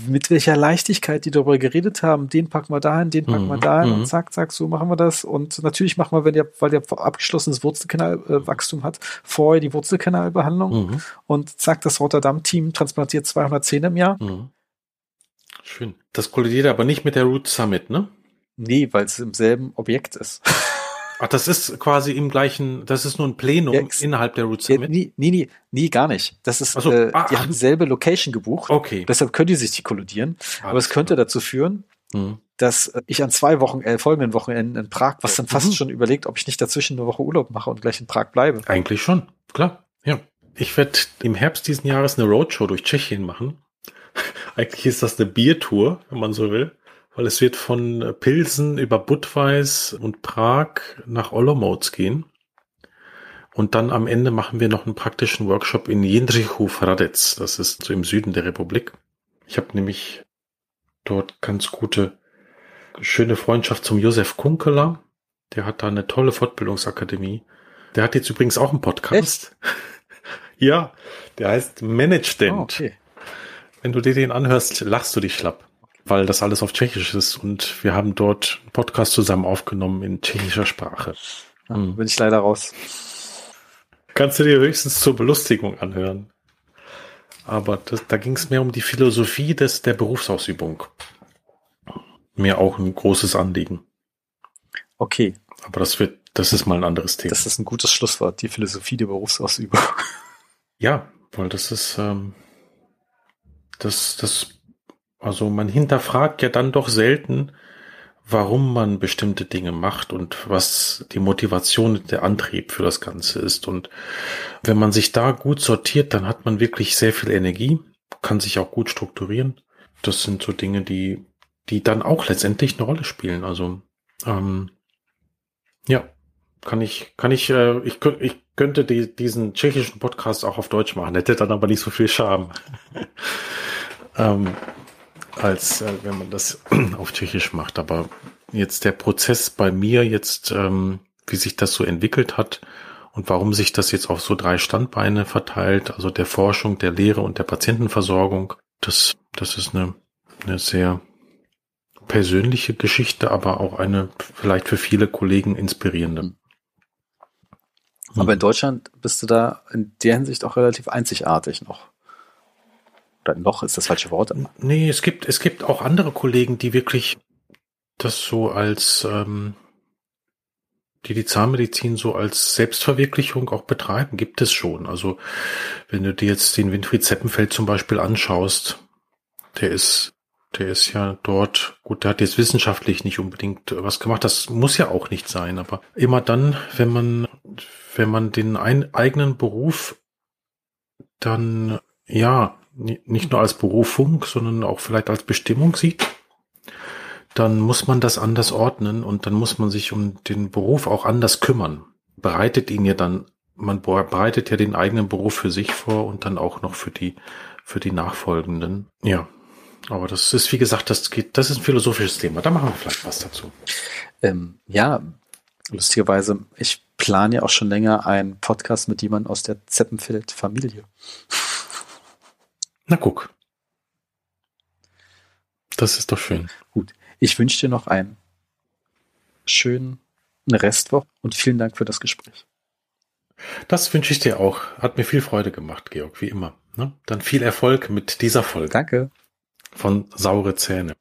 mit welcher Leichtigkeit die darüber geredet haben, den packen wir dahin, den packen wir mhm. dahin und mhm. zack, zack, so machen wir das. Und natürlich machen wir, wenn der, weil der abgeschlossenes Wurzelkanalwachstum äh, hat, vorher die Wurzelkanalbehandlung mhm. und zack, das Rotterdam-Team transplantiert 210 im Jahr. Mhm. Schön. Das kollidiert aber nicht mit der Root Summit, ne? Nee, weil es im selben Objekt ist. Ach, das ist quasi im gleichen, das ist nur ein Plenum ja, innerhalb der Root Summit? Ja, nee, nee, nee, nee, gar nicht. Das ist, so, äh, ah, die haben dieselbe Location gebucht. Okay. Deshalb können die sich die kollidieren. Alles Aber es könnte klar. dazu führen, mhm. dass äh, ich an zwei Wochen, äh, folgenden Wochenenden in Prag, was dann fast mhm. schon überlegt, ob ich nicht dazwischen eine Woche Urlaub mache und gleich in Prag bleibe. Eigentlich schon, klar, ja. Ich werde im Herbst diesen Jahres eine Roadshow durch Tschechien machen. Eigentlich ist das eine Biertour, wenn man so will weil es wird von Pilsen über Budweis und Prag nach Olomouc gehen. Und dann am Ende machen wir noch einen praktischen Workshop in Jindřichův Hradec. Das ist so im Süden der Republik. Ich habe nämlich dort ganz gute, schöne Freundschaft zum Josef Kunkeler. Der hat da eine tolle Fortbildungsakademie. Der hat jetzt übrigens auch einen Podcast. Echt? ja, der heißt Management. Oh, okay. Wenn du dir den anhörst, lachst du dich schlapp weil das alles auf Tschechisch ist und wir haben dort einen Podcast zusammen aufgenommen in tschechischer Sprache. Ja, hm. Bin ich leider raus. Kannst du dir höchstens zur Belustigung anhören. Aber das, da ging es mehr um die Philosophie des, der Berufsausübung. Mir auch ein großes Anliegen. Okay. Aber das wird, das ist mal ein anderes Thema. Das ist ein gutes Schlusswort, die Philosophie der Berufsausübung. Ja, weil das ist, ähm, das, das also man hinterfragt ja dann doch selten, warum man bestimmte Dinge macht und was die Motivation, der Antrieb für das Ganze ist. Und wenn man sich da gut sortiert, dann hat man wirklich sehr viel Energie, kann sich auch gut strukturieren. Das sind so Dinge, die, die dann auch letztendlich eine Rolle spielen. Also ähm, ja, kann ich, kann ich, äh, ich, ich könnte die, diesen tschechischen Podcast auch auf Deutsch machen, hätte dann aber nicht so viel Charme. ähm, als äh, wenn man das auf Tschechisch macht. Aber jetzt der Prozess bei mir jetzt, ähm, wie sich das so entwickelt hat und warum sich das jetzt auf so drei Standbeine verteilt, also der Forschung, der Lehre und der Patientenversorgung, das, das ist eine, eine sehr persönliche Geschichte, aber auch eine vielleicht für viele Kollegen inspirierende. Aber in Deutschland bist du da in der Hinsicht auch relativ einzigartig noch. Oder noch ist das falsche Wort. Nee, es gibt, es gibt auch andere Kollegen, die wirklich das so als, ähm, die die Zahnmedizin so als Selbstverwirklichung auch betreiben, gibt es schon. Also wenn du dir jetzt den Winfried Zeppenfeld zum Beispiel anschaust, der ist, der ist ja dort, gut, der hat jetzt wissenschaftlich nicht unbedingt was gemacht, das muss ja auch nicht sein, aber immer dann, wenn man, wenn man den ein, eigenen Beruf dann, ja, nicht nur als Berufung, sondern auch vielleicht als Bestimmung sieht, dann muss man das anders ordnen und dann muss man sich um den Beruf auch anders kümmern. Bereitet ihn ja dann, man bereitet ja den eigenen Beruf für sich vor und dann auch noch für die, für die nachfolgenden. Ja. Aber das ist, wie gesagt, das geht, das ist ein philosophisches Thema. Da machen wir vielleicht was dazu. Ähm, ja, lustigerweise, ich plane ja auch schon länger einen Podcast mit jemandem aus der Zeppenfeld-Familie. Na guck. Das ist doch schön. Gut. Ich wünsche dir noch einen schönen Restwoche und vielen Dank für das Gespräch. Das wünsche ich dir auch. Hat mir viel Freude gemacht, Georg, wie immer. Ne? Dann viel Erfolg mit dieser Folge. Danke. Von Saure Zähne.